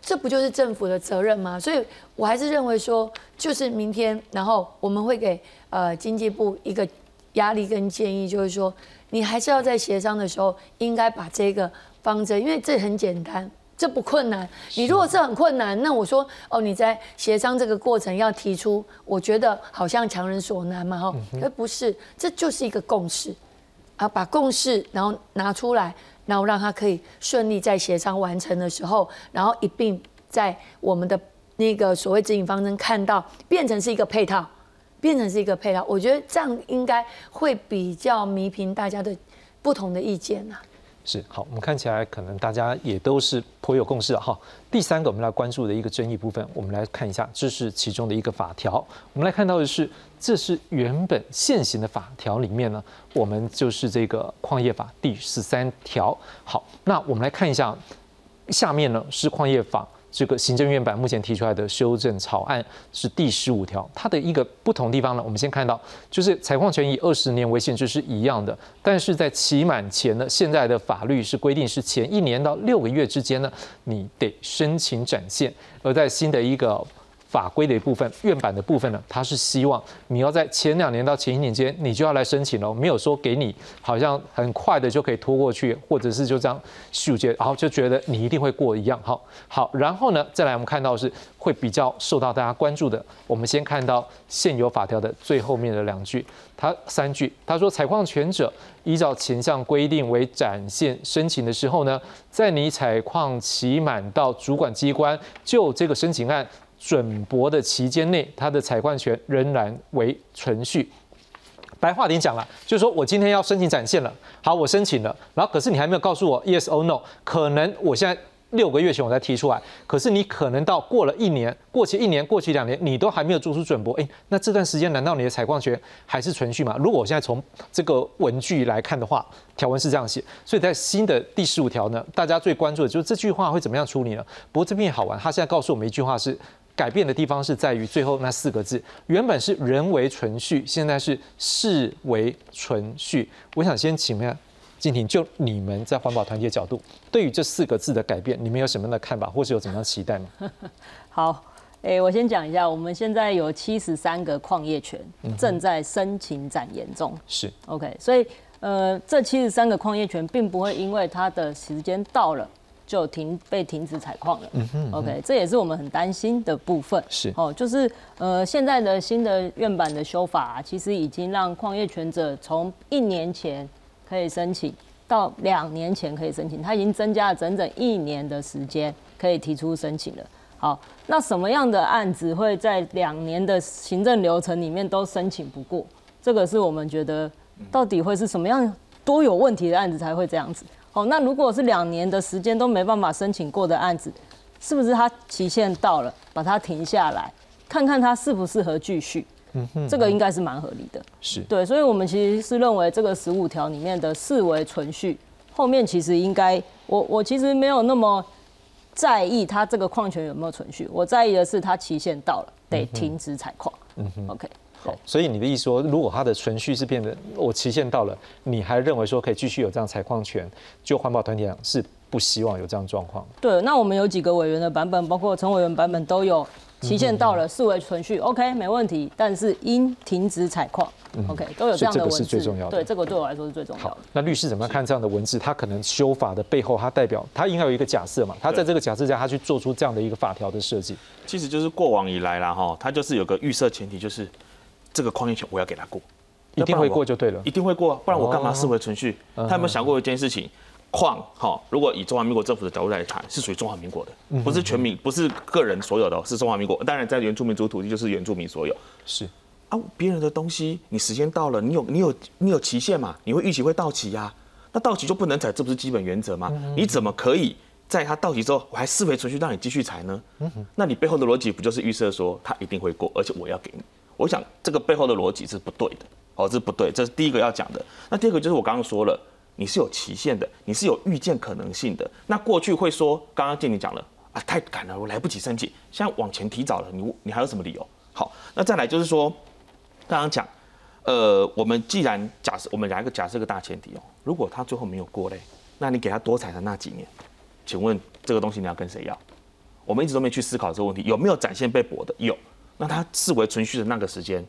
这不就是政府的责任吗？所以我还是认为说，就是明天，然后我们会给呃经济部一个压力跟建议，就是说，你还是要在协商的时候，应该把这个方针，因为这很简单。这不困难，你如果是很困难，那我说哦，你在协商这个过程要提出，我觉得好像强人所难嘛，哈，而不是，这就是一个共识，啊，把共识然后拿出来，然后让他可以顺利在协商完成的时候，然后一并在我们的那个所谓指引方针看到变成是一个配套，变成是一个配套，我觉得这样应该会比较弥平大家的不同的意见呐。是好，我们看起来可能大家也都是颇有共识哈。第三个我们来关注的一个争议部分，我们来看一下，这是其中的一个法条。我们来看到的是，这是原本现行的法条里面呢，我们就是这个矿业法第十三条。好，那我们来看一下，下面呢是矿业法。这个行政院版目前提出来的修正草案是第十五条，它的一个不同地方呢，我们先看到，就是采矿权以二十年为限制是一样的，但是在期满前呢，现在的法律是规定是前一年到六个月之间呢，你得申请展现，而在新的一个。法规的一部分，院版的部分呢，它是希望你要在前两年到前一年间，你就要来申请了，没有说给你好像很快的就可以拖过去，或者是就这样续结，然后就觉得你一定会过一样。好，好，然后呢，再来我们看到是会比较受到大家关注的。我们先看到现有法条的最后面的两句，它三句，他说采矿权者依照前项规定为展现申请的时候呢，在你采矿期满到主管机关就这个申请案。准博的期间内，他的采矿权仍然为存续。白话点讲了，就是说我今天要申请展现了，好，我申请了，然后可是你还没有告诉我 yes or no，可能我现在。六个月前我才提出来，可是你可能到过了一年，过去一年，过去两年，你都还没有做出准博，哎，那这段时间难道你的采矿权还是存续吗？如果我现在从这个文句来看的话，条文是这样写，所以在新的第十五条呢，大家最关注的就是这句话会怎么样处理呢？不过这边也好玩，他现在告诉我们一句话是，改变的地方是在于最后那四个字，原本是人为存续，现在是事为存续。我想先请问静婷，就你们在环保团体的角度，对于这四个字的改变，你们有什么样的看法，或是有怎么样期待吗？好，诶，我先讲一下，我们现在有七十三个矿业权正在申请展延中。是 OK，所以呃，这七十三个矿业权并不会因为它的时间到了就停被停止采矿了。嗯哼 OK，这也是我们很担心的部分。是哦，就是呃，现在的新的院版的修法、啊，其实已经让矿业权者从一年前可以申请到两年前可以申请，它已经增加了整整一年的时间可以提出申请了。好，那什么样的案子会在两年的行政流程里面都申请不过？这个是我们觉得到底会是什么样多有问题的案子才会这样子？哦，那如果是两年的时间都没办法申请过的案子，是不是它期限到了，把它停下来，看看它适不适合继续？嗯哼这个应该是蛮合理的。是对，所以我们其实是认为这个十五条里面的四维存续，后面其实应该，我我其实没有那么在意它这个矿权有没有存续，我在意的是它期限到了得停止采矿。嗯哼 OK，好，所以你的意思说，如果它的存续是变得我期限到了，你还认为说可以继续有这样采矿权，就环保团体来讲是不希望有这样状况。对，那我们有几个委员的版本，包括陈委员版本都有期限到了，视为存续，OK，没问题，但是应停止采矿，OK，都有这样的文字。这个是最重要的对，这个对我来说是最重要的。那律师怎么样看这样的文字？他可能修法的背后，他代表他应该有一个假设嘛？他在这个假设下，他去做出这样的一个法条的设计。其实就是过往以来啦，哈，他就是有个预设前提，就是这个矿业权我要给他过，一定会过就对了。一定会过，不然我干嘛视为存续？哦他有没有想过一件事情？矿哈，如果以中华民国政府的角度来谈，是属于中华民国的，嗯不是全民，不是个人所有的哦，是中华民国。当然，在原住民族土地就是原住民所有。是啊，别人的东西，你时间到了，你有你有你有期限嘛？你会预期会到期呀、那到期就不能采，这不是基本原则吗？你怎么可以在它到期之后，我还视为存续让你继续采呢？那你背后的逻辑不就是预设说它一定会过，而且我要给你？我想这个背后的逻辑是不对的，哦，这是不对，这是第一个要讲的。那第二个就是我刚刚说了，你是有期限的，你是有预见可能性的。那过去会说，刚刚见你讲了啊，太赶了，我来不及申请，现在往前提早了，你你还有什么理由？好，那再来就是说，刚刚讲，呃，我们既然假设我们来个假设个大前提哦，如果他最后没有过嘞，那你给他多彩的那几年，请问这个东西你要跟谁要？我们一直都没去思考这个问题，有没有展现被驳的？有，那他视为存续的那个时间，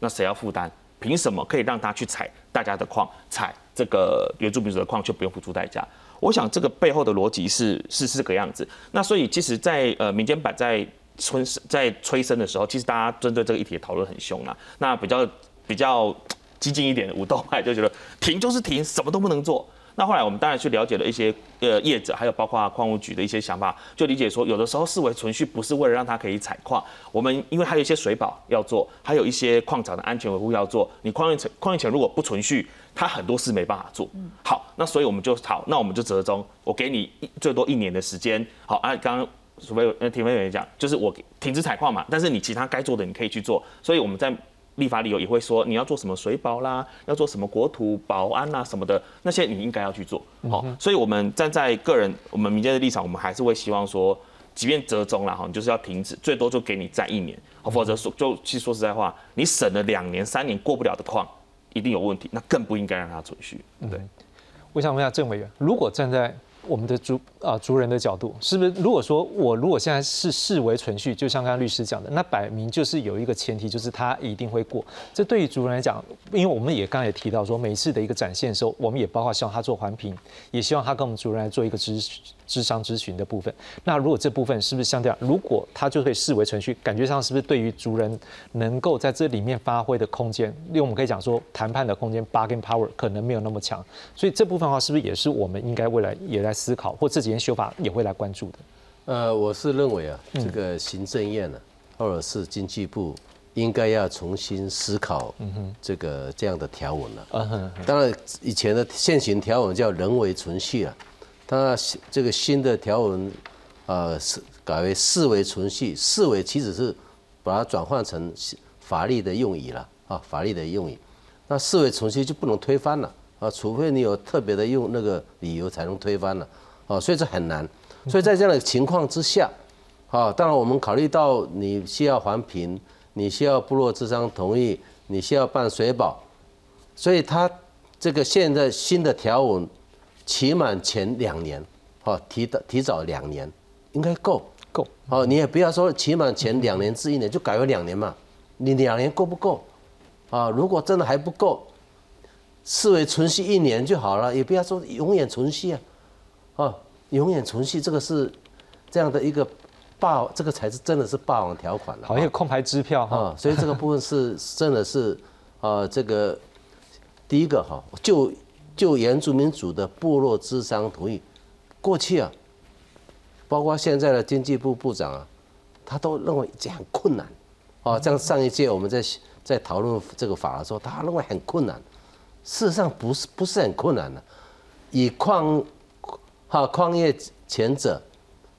那谁要负担？凭什么可以让他去采大家的矿，采这个原住民族的矿就不用付出代价？我想这个背后的逻辑是是是这个样子。那所以其实在，呃民间版在催在催生的时候，其实大家针对这个议题讨论很凶啦。那比较比较激进一点的武斗派就觉得停就是停，什么都不能做。那后来我们当然去了解了一些呃业者，还有包括矿务局的一些想法，就理解说，有的时候视为存续不是为了让它可以采矿，我们因为还有一些水保要做，还有一些矿场的安全维护要做。你矿业权矿业权如果不存续，它很多事没办法做。好，那所以我们就好，那我们就折中，我给你一最多一年的时间。好，啊，刚刚除非呃停飞委员讲，就是我停止采矿嘛，但是你其他该做的你可以去做，所以我们在。立法理由也会说你要做什么水保啦，要做什么国土保安啦什么的，那些你应该要去做。好、所以我们站在个人我们民间的立场，我们还是会希望说，即便折中了哈，你就是要停止，最多就给你再一年，好否则说就其实说实在话，你省了两年三年过不了的矿，一定有问题，那更不应该让它存续。对，我想问一下郑委员，如果站在我们的族啊族人的角度，是不是如果说我如果现在是视为存续，就像刚刚律师讲的，那摆明就是有一个前提，就是他一定会过。这对于族人来讲，因为我们也刚才也提到说，每一次的一个展现的时候，我们也包括希望他做环评，也希望他跟我们族人来做一个咨咨商咨询的部分。那如果这部分是不是相对，如果他就可以视为程序，感觉上是不是对于族人能够在这里面发挥的空间，因为我们可以讲说谈判的空间 bargain power 可能没有那么强，所以这部分的话，是不是也是我们应该未来也来思考，或这几年修法也会来关注的？呃，我是认为啊，这个行政院呢、或者是经济部应该要重新思考这个这样的条文了。嗯哼，当然，以前的现行条文叫人为存续啊，它这个新的条文，呃，是改为视为存续，视为其实是把它转换成法律的用语了啊，法律的用语。那视为存续就不能推翻了啊，除非你有特别的用那个理由才能推翻了啊，所以这很难。所以在这样的情况之下，啊，当然我们考虑到你需要环评，你需要部落智商同意，你需要办水保，所以他这个现在新的条文，期满前两年，哦，提的提早两年，应该够够。哦，你也不要说期满前两年至一年，就改为两年嘛，你两年够不够？啊，如果真的还不够，视为存续一年就好了，也不要说永远存续啊，啊，永远存续这个是这样的一个霸，这个才是真的是霸王条款了。好，一个空牌支票哈，所以这个部分是真的是，呃，这个第一个哈，就就原住民族的部落之商同意，过去啊，包括现在的经济部部长啊，他都认为这很困难，哦，像上一届我们在。在讨论这个法的时候，他认为很困难。事实上不是不是很困难的，以矿哈矿业前者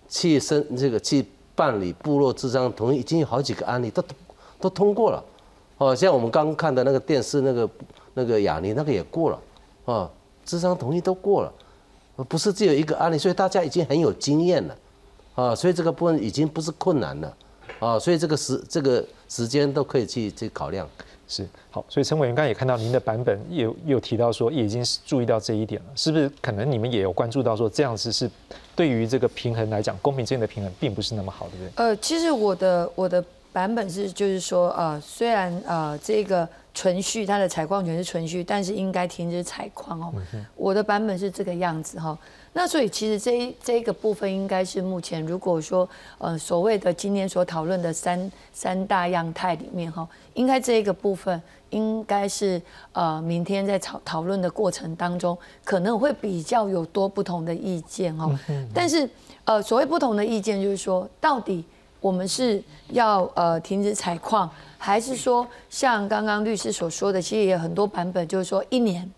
去申这个去办理部落智商同意，已经有好几个案例都都通过了。哦，像我们刚看的那个电视那个那个雅尼那个也过了，哦，智商同意都过了，不是只有一个案例，所以大家已经很有经验了，啊，所以这个部分已经不是困难了。啊，所以这个时这个时间都可以去去考量，是好。所以陈委员刚刚也看到您的版本，有有提到说，也已经注意到这一点了，是不是？可能你们也有关注到说，这样子是对于这个平衡来讲，公平之间的平衡并不是那么好，对不对？呃，其实我的我的版本是就是说，呃，虽然呃这个存续它的采矿权是存续，但是应该停止采矿哦。我的版本是这个样子哈。那所以其实这一这个部分应该是目前如果说呃所谓的今天所讨论的三三大样态里面哈，应该这一个部分应该是呃明天在讨讨论的过程当中可能会比较有多不同的意见哈。但是呃所谓不同的意见就是说，到底我们是要呃停止采矿，还是说像刚刚律师所说的，其实也有很多版本就是说一年，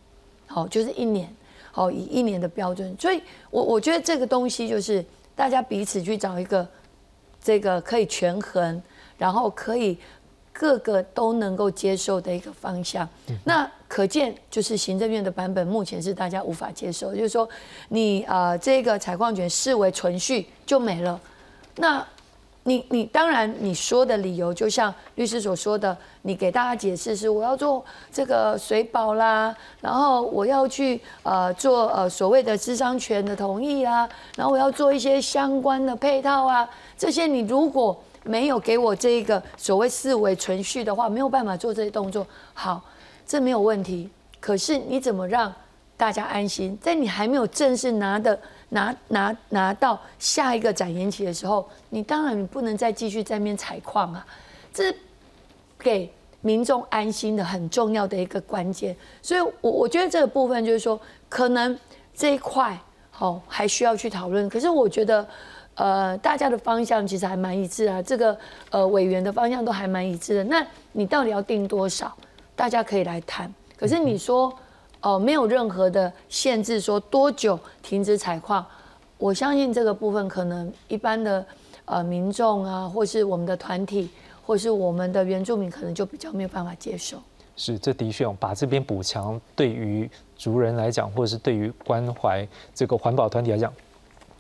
好就是一年。好，以一年的标准，所以我我觉得这个东西就是大家彼此去找一个这个可以权衡，然后可以各个都能够接受的一个方向。那可见就是行政院的版本目前是大家无法接受，就是说你呃这个采矿权视为存续就没了，那。你你当然你说的理由，就像律师所说的，你给大家解释是我要做这个水保啦，然后我要去呃做呃所谓的智商权的同意啊，然后我要做一些相关的配套啊，这些你如果没有给我这一个所谓四维存续的话，没有办法做这些动作。好，这没有问题。可是你怎么让大家安心，在你还没有正式拿的？拿拿拿到下一个展延期的时候，你当然你不能再继续在面采矿啊，这给民众安心的很重要的一个关键。所以，我我觉得这个部分就是说，可能这一块好还需要去讨论。可是，我觉得呃，大家的方向其实还蛮一致啊，这个呃委员的方向都还蛮一致的。那你到底要定多少？大家可以来谈。可是你说。哦，没有任何的限制，说多久停止采矿。我相信这个部分可能一般的呃民众啊，或是我们的团体，或是我们的原住民，可能就比较没有办法接受。是，这的确把这边补强，对于族人来讲，或者是对于关怀这个环保团体来讲。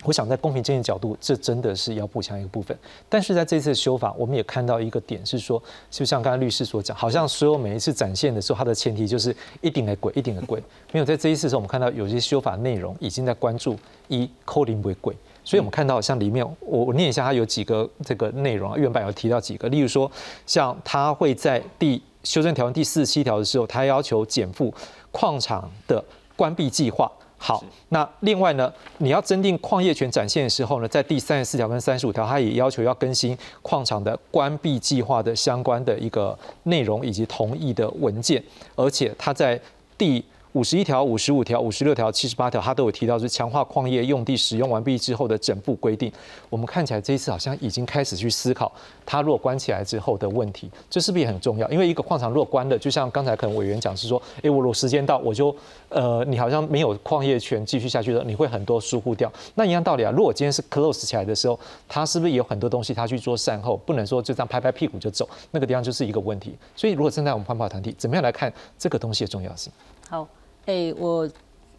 我想在公平正义角度，这真的是要补强一个部分。但是在这次修法，我们也看到一个点是说，就像刚才律师所讲，好像所有每一次展现的时候，它的前提就是一定的贵，一定的贵。没有在这一次的时候，我们看到有些修法内容已经在关注一扣零为贵。所以我们看到像里面，我我念一下，它有几个这个内容啊，原版有提到几个，例如说，像它会在第修正条文第四十七条的时候，它要求减负矿场的关闭计划。好，那另外呢，你要增订矿业权展现的时候呢，在第三十四条跟三十五条，它也要求要更新矿场的关闭计划的相关的一个内容以及同意的文件，而且它在第。五十一条、五十五条、五十六条、七十八条，它都有提到是强化矿业用地使用完毕之后的整部规定。我们看起来这一次好像已经开始去思考，它如果关起来之后的问题，这是不是也很重要？因为一个矿场如果关了，就像刚才可能委员讲是说，哎，我如时间到，我就呃，你好像没有矿业权继续下去了，你会很多疏忽掉。那一样道理啊，如果今天是 close 起来的时候，它是不是有很多东西它去做善后？不能说就这样拍拍屁股就走，那个地方就是一个问题。所以如果站在我们环保团体，怎么样来看这个东西的重要性？好。哎，我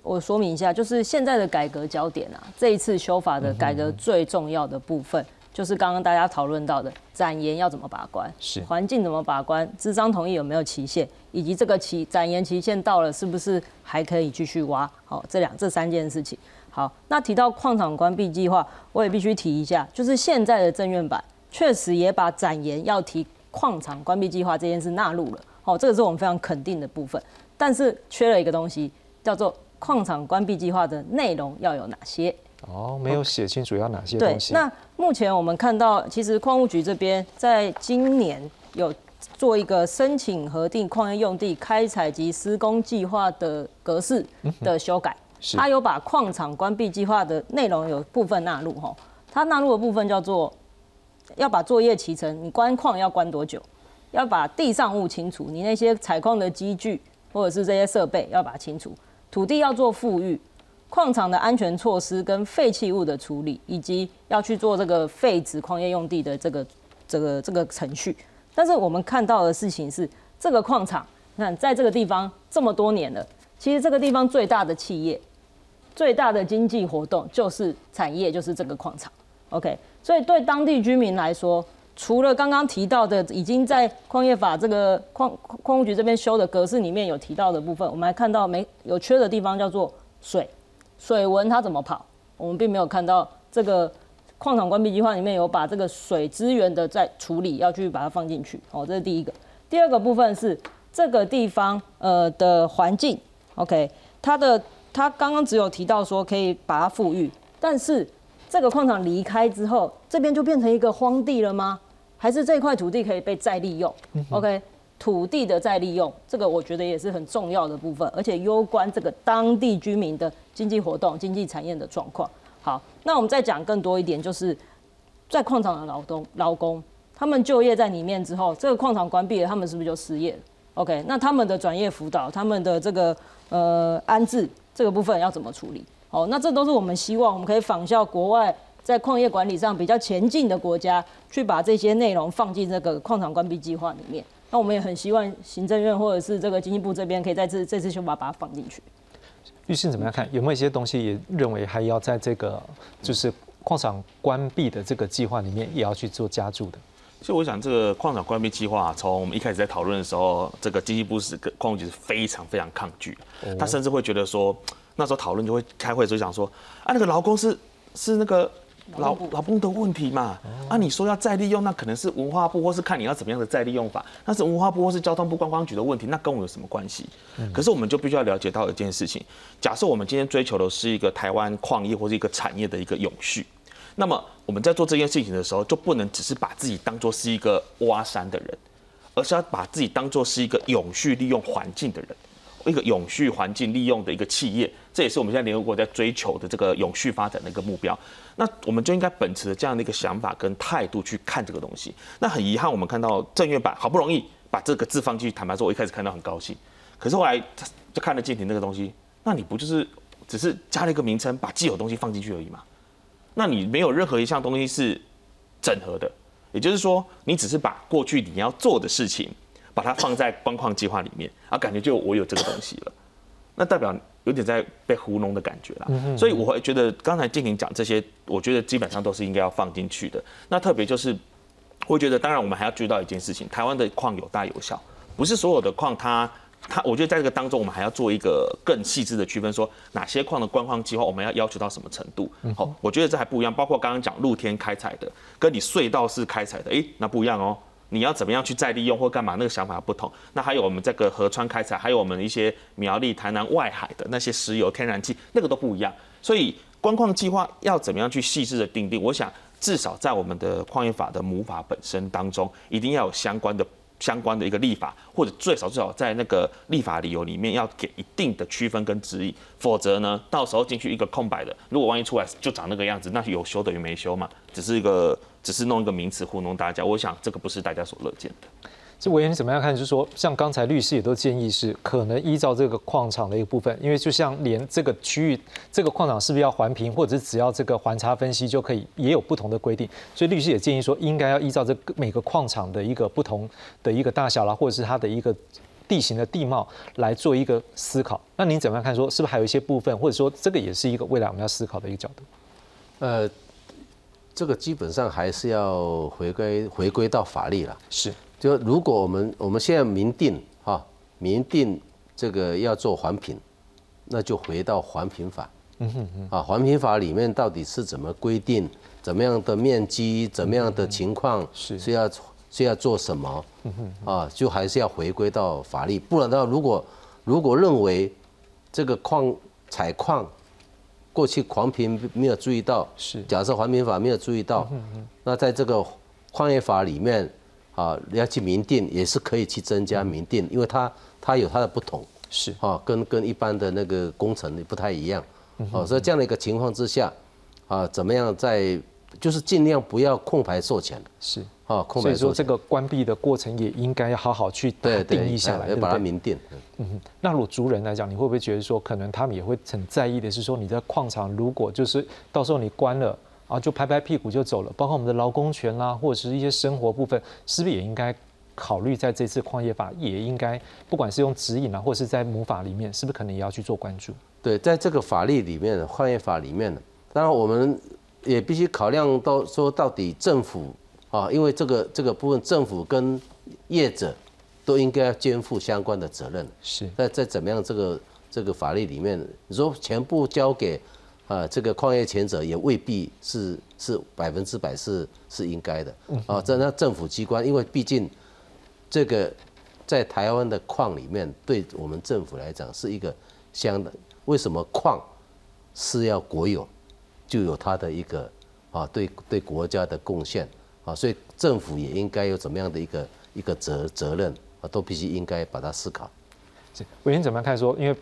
我说明一下，就是现在的改革焦点啊，这一次修法的改革最重要的部分，就是刚刚大家讨论到的展延要怎么把关，是环境怎么把关，资商同意有没有期限，以及这个期展延期限到了是不是还可以继续挖？好，这两这三件事情。好，那提到矿场关闭计划，我也必须提一下，就是现在的政院版确实也把展延要提矿场关闭计划这件事纳入了。好，这个是我们非常肯定的部分，但是缺了一个东西，叫做矿场关闭计划的内容要有哪些？哦，没有写清楚要哪些对东，西。那目前我们看到，其实矿务局这边在今年有做一个申请核定矿业用地开采及施工计划的格式的修改，是它有把矿场关闭计划的内容有部分纳入哈，它纳入的部分叫做要把作业期程，你关矿要关多久，要把地上物清除，你那些采矿的机具或者是这些设备要把它清除，土地要做富裕，矿场的安全措施跟废弃物的处理，以及要去做这个废止矿业用地的这个这个这个程序。但是我们看到的事情是，这个矿场，你看在这个地方这么多年了，其实这个地方最大的企业、最大的经济活动就是产业，就是这个矿场。OK，所以对当地居民来说，除了刚刚提到的已经在矿业法这个矿矿务局这边修的格式里面有提到的部分，我们还看到没有缺的地方叫做水，水文它怎么跑，我们并没有看到这个矿场关闭计划里面有把这个水资源的在处理要去把它放进去，哦，这是第一个。第二个部分是这个地方呃的环境，OK，它的它刚刚只有提到说可以把它富裕，但是这个矿场离开之后，这边就变成一个荒地了吗？还是这块土地可以被再利用？OK，土地的再利用，这个我觉得也是很重要的部分，而且攸关这个当地居民的经济活动、经济产业的状况。好，那我们再讲更多一点，就是在矿场的劳动劳工，他们就业在里面之后，这个矿场关闭了，他们是不是就失业了？OK，那他们的转业辅导，他们的这个呃安置这个部分要怎么处理？哦，那这都是我们希望我们可以仿效国外在矿业管理上比较前进的国家，去把这些内容放进这个矿场关闭计划里面。那我们也很希望行政院或者是这个经济部这边可以在这这次修法把它放进去。律师怎么样看？有没有一些东西也认为还要在这个就是矿场关闭的这个计划里面也要去做加注的？其实我想，这个矿场关闭计划，从我们一开始在讨论的时候，这个经济部是跟矿务局是非常非常抗拒，他甚至会觉得说，那时候讨论就会开会的时候想说，啊，那个劳工是是那个劳劳工的问题嘛，啊，你说要再利用，那可能是文化部或是看你要怎么样的再利用法，那是文化部或是交通部观光局的问题，那跟我有什么关系？可是我们就必须要了解到一件事情，假设我们今天追求的是一个台湾矿业或是一个产业的一个永续。那么我们在做这件事情的时候，就不能只是把自己当做是一个挖山的人，而是要把自己当做是一个永续利用环境的人，一个永续环境利用的一个企业。这也是我们现在联合国在追求的这个永续发展的一个目标。那我们就应该本持着这样的一个想法跟态度去看这个东西。那很遗憾，我们看到正月版好不容易把这个字放进去，坦白说，我一开始看到很高兴，可是后来就看了静婷那个东西，那你不就是只是加了一个名称，把既有东西放进去而已吗？那你没有任何一项东西是整合的，也就是说，你只是把过去你要做的事情，把它放在光矿计划里面，啊，感觉就我有这个东西了，那代表有点在被糊弄的感觉啦。所以我会觉得刚才静婷讲这些，我觉得基本上都是应该要放进去的。那特别就是，我觉得当然我们还要注意到一件事情，台湾的矿有大有小，不是所有的矿它。它，我觉得在这个当中，我们还要做一个更细致的区分，说哪些矿的官方计划我们要要求到什么程度。好，我觉得这还不一样。包括刚刚讲露天开采的，跟你隧道式开采的，诶，那不一样哦。你要怎么样去再利用或干嘛，那个想法不同。那还有我们这个河川开采，还有我们一些苗栗、台南外海的那些石油、天然气，那个都不一样。所以观矿计划要怎么样去细致的定定？我想至少在我们的矿业法的母法本身当中，一定要有相关的。相关的一个立法，或者最少最少在那个立法理由里面要给一定的区分跟指引，否则呢，到时候进去一个空白的，如果万一出来就长那个样子，那有修等于没修嘛，只是一个只是弄一个名词糊弄大家，我想这个不是大家所乐见的。这委员你怎么样看？就是说，像刚才律师也都建议是可能依照这个矿场的一个部分，因为就像连这个区域这个矿场是不是要环评，或者是只要这个环差分析就可以，也有不同的规定。所以律师也建议说，应该要依照这每个矿场的一个不同的一个大小啦，或者是它的一个地形的地貌来做一个思考。那您怎么样看？说是不是还有一些部分，或者说这个也是一个未来我们要思考的一个角度？呃，这个基本上还是要回归回归到法律了。是，就如果我们我们现在明定哈，明定这个要做环评，那就回到环评法。嗯哼哼。啊，环评法里面到底是怎么规定，怎么样的面积，怎么样的情况是是要是要做什么？嗯哼。啊，就还是要回归到法律，不然的话，如果如果认为这个矿采矿。过去环评没有注意到，是假设环评法没有注意到，那在这个矿业法里面啊，要去民定也是可以去增加民定，因为它它有它的不同，是啊，跟跟一般的那个工程不太一样，哦，所以这样的一个情况之下，啊，怎么样在就是尽量不要空白授权，是。啊，空白所以说这个关闭的过程也应该要好好去定义下来，要把它明定。嗯，那如果族人来讲，你会不会觉得说，可能他们也会很在意的是说，你在矿场如果就是到时候你关了啊，就拍拍屁股就走了，包括我们的劳工权啦，或者是一些生活部分，是不是也应该考虑在这次矿业法也应该，不管是用指引啊，或者是在母法里面，是不是可能也要去做关注？对，在这个法律里面，矿业法里面，当然我们也必须考量到说，到底政府。啊，因为这个这个部分，政府跟业者都应该要肩负相关的责任。是，那在怎么样这个这个法律里面，你说全部交给啊这个矿业前者，也未必是是百分之百是是应该的。啊，这那政府机关，因为毕竟这个在台湾的矿里面，对我们政府来讲是一个相的。为什么矿是要国有，就有它的一个啊对对国家的贡献。啊，所以政府也应该有怎么样的一个一个责责任啊，都必须应该把它思考。委员怎么样看？说，因为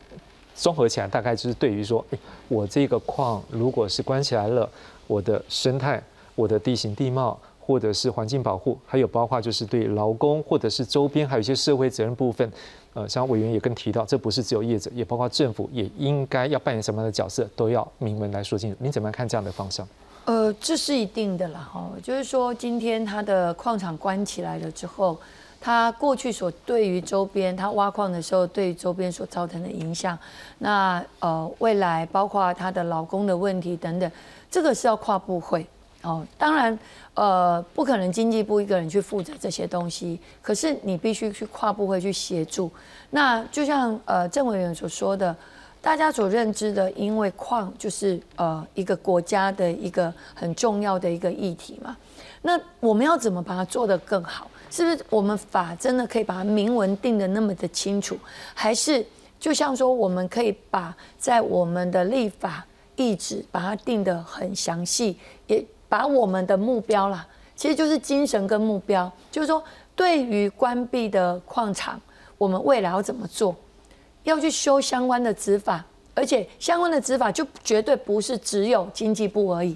综合起来，大概就是对于说，哎，我这个矿如果是关起来了，我的生态、我的地形地貌，或者是环境保护，还有包括就是对劳工或者是周边还有一些社会责任部分，呃，像委员也更提到，这不是只有业者，也包括政府也应该要扮演什么样的角色，都要明文来说清楚。您怎么样看这样的方向？呃，这是一定的啦，哈，就是说今天它的矿场关起来了之后，它过去所对于周边它挖矿的时候对周边所造成的影响，那呃未来包括她的劳工的问题等等，这个是要跨部会哦。当然，呃，不可能经济部一个人去负责这些东西，可是你必须去跨部会去协助。那就像呃郑委员所说的。大家所认知的，因为矿就是呃一个国家的一个很重要的一个议题嘛。那我们要怎么把它做得更好？是不是我们法真的可以把它明文定的那么的清楚？还是就像说，我们可以把在我们的立法意志把它定得很详细，也把我们的目标啦，其实就是精神跟目标，就是说对于关闭的矿场，我们未来要怎么做？要去修相关的执法，而且相关的执法就绝对不是只有经济部而已，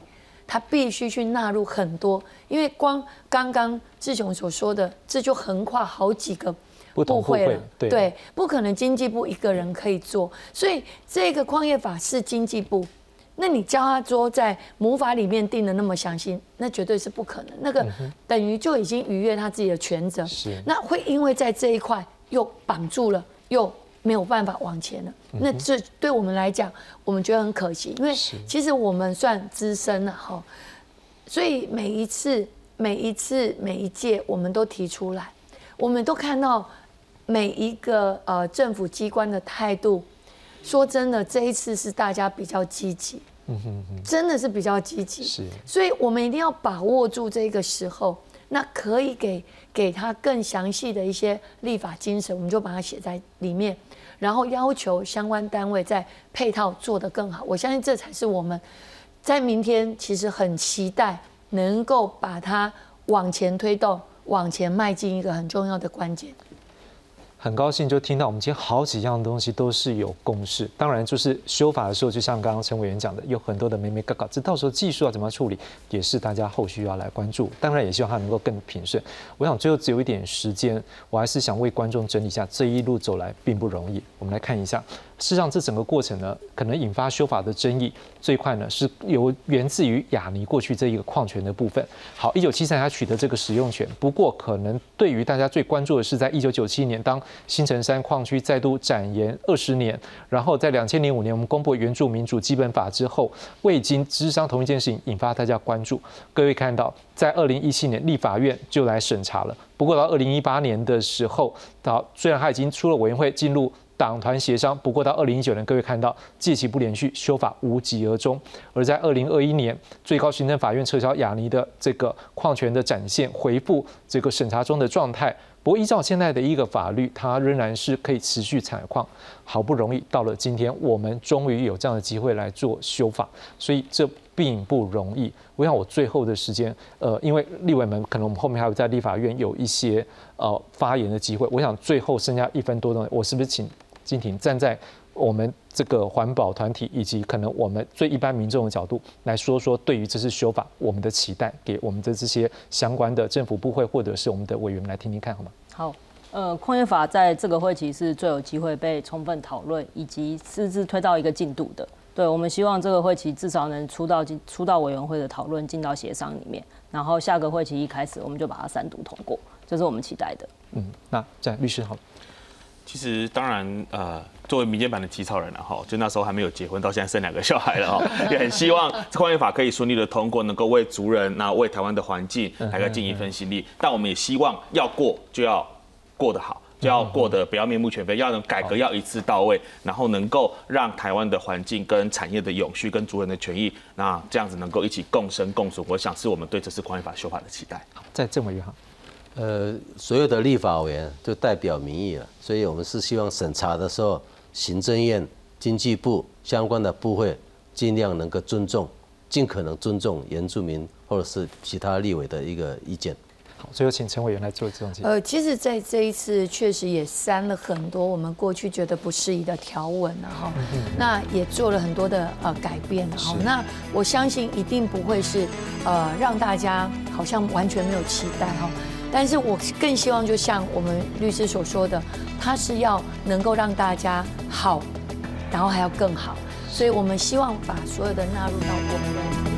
它必须去纳入很多，因为光刚刚志雄所说的，这就横跨好几个部会了，对，不可能经济部一个人可以做，所以这个矿业法是经济部，那你教他说在母法里面定的那么详细，那绝对是不可能，那个等于就已经逾越他自己的权责，是，那会因为在这一块又绑住了，又。没有办法往前了，那这对我们来讲，我们觉得很可惜，因为其实我们算资深了哈，所以每一次、每一次、每一届，我们都提出来，我们都看到每一个呃政府机关的态度。说真的，这一次是大家比较积极，嗯哼哼，真的是比较积极，是，所以我们一定要把握住这个时候，那可以给给他更详细的一些立法精神，我们就把它写在里面。然后要求相关单位在配套做得更好，我相信这才是我们在明天其实很期待能够把它往前推动、往前迈进一个很重要的关键。很高兴就听到我们今天好几样东西都是有共识，当然就是修法的时候，就像刚刚陈委员讲的，有很多的眉眉嘎嘎，这到时候技术要怎么处理，也是大家后续要来关注。当然也希望它能够更平顺。我想最后只有一点时间，我还是想为观众整理一下这一路走来并不容易。我们来看一下。事实上，这整个过程呢，可能引发修法的争议最快呢，是由源自于雅尼过去这一个矿权的部分。好，一九七三年他取得这个使用权，不过可能对于大家最关注的是，在一九九七年，当新城山矿区再度展延二十年，然后在两千零五年我们公布原住民主基本法之后，未经知商同一件事情引发大家关注。各位看到，在二零一七年立法院就来审查了，不过到二零一八年的时候，到虽然他已经出了委员会进入。党团协商，不过到二零一九年，各位看到借期不连续，修法无疾而终。而在二零二一年，最高行政法院撤销亚尼的这个矿权的展现，回复这个审查中的状态。不过依照现在的一个法律，它仍然是可以持续采矿。好不容易到了今天，我们终于有这样的机会来做修法，所以这并不容易。我想我最后的时间，呃，因为立委们可能我们后面还有在立法院有一些呃发言的机会，我想最后剩下一分多钟，我是不是请？金庭站在我们这个环保团体以及可能我们最一般民众的角度来说说，对于这次修法我们的期待，给我们的这些相关的政府部会或者是我们的委员来听听看，好吗？好，呃，矿业法在这个会期是最有机会被充分讨论以及私自推到一个进度的。对，我们希望这个会期至少能出到进出到委员会的讨论，进到协商里面，然后下个会期一开始我们就把它三读通过，这是我们期待的。嗯，那在律师好。其实当然，呃，作为民间版的起草人了哈，就那时候还没有结婚，到现在生两个小孩了哈，也很希望矿业法可以顺利的通过，能够为族人，那为台湾的环境来个尽一份心力。但我们也希望要过就要过得好，就要过得不要面目全非，要能改革要一次到位，然后能够让台湾的环境跟产业的永续跟族人的权益，那这样子能够一起共生共存。我想是我们对这次矿业法修法的期待。在郑委员哈。呃，所有的立法委员就代表民意了，所以我们是希望审查的时候，行政院、经济部相关的部会尽量能够尊重，尽可能尊重原住民或者是其他立委的一个意见。好，最后请陈委员来做这种呃，其实在这一次确实也删了很多我们过去觉得不适宜的条文了，哈，那也做了很多的呃改变，好，那我相信一定不会是呃让大家好像完全没有期待哈。但是我更希望，就像我们律师所说的，他是要能够让大家好，然后还要更好，所以我们希望把所有的纳入到我们的。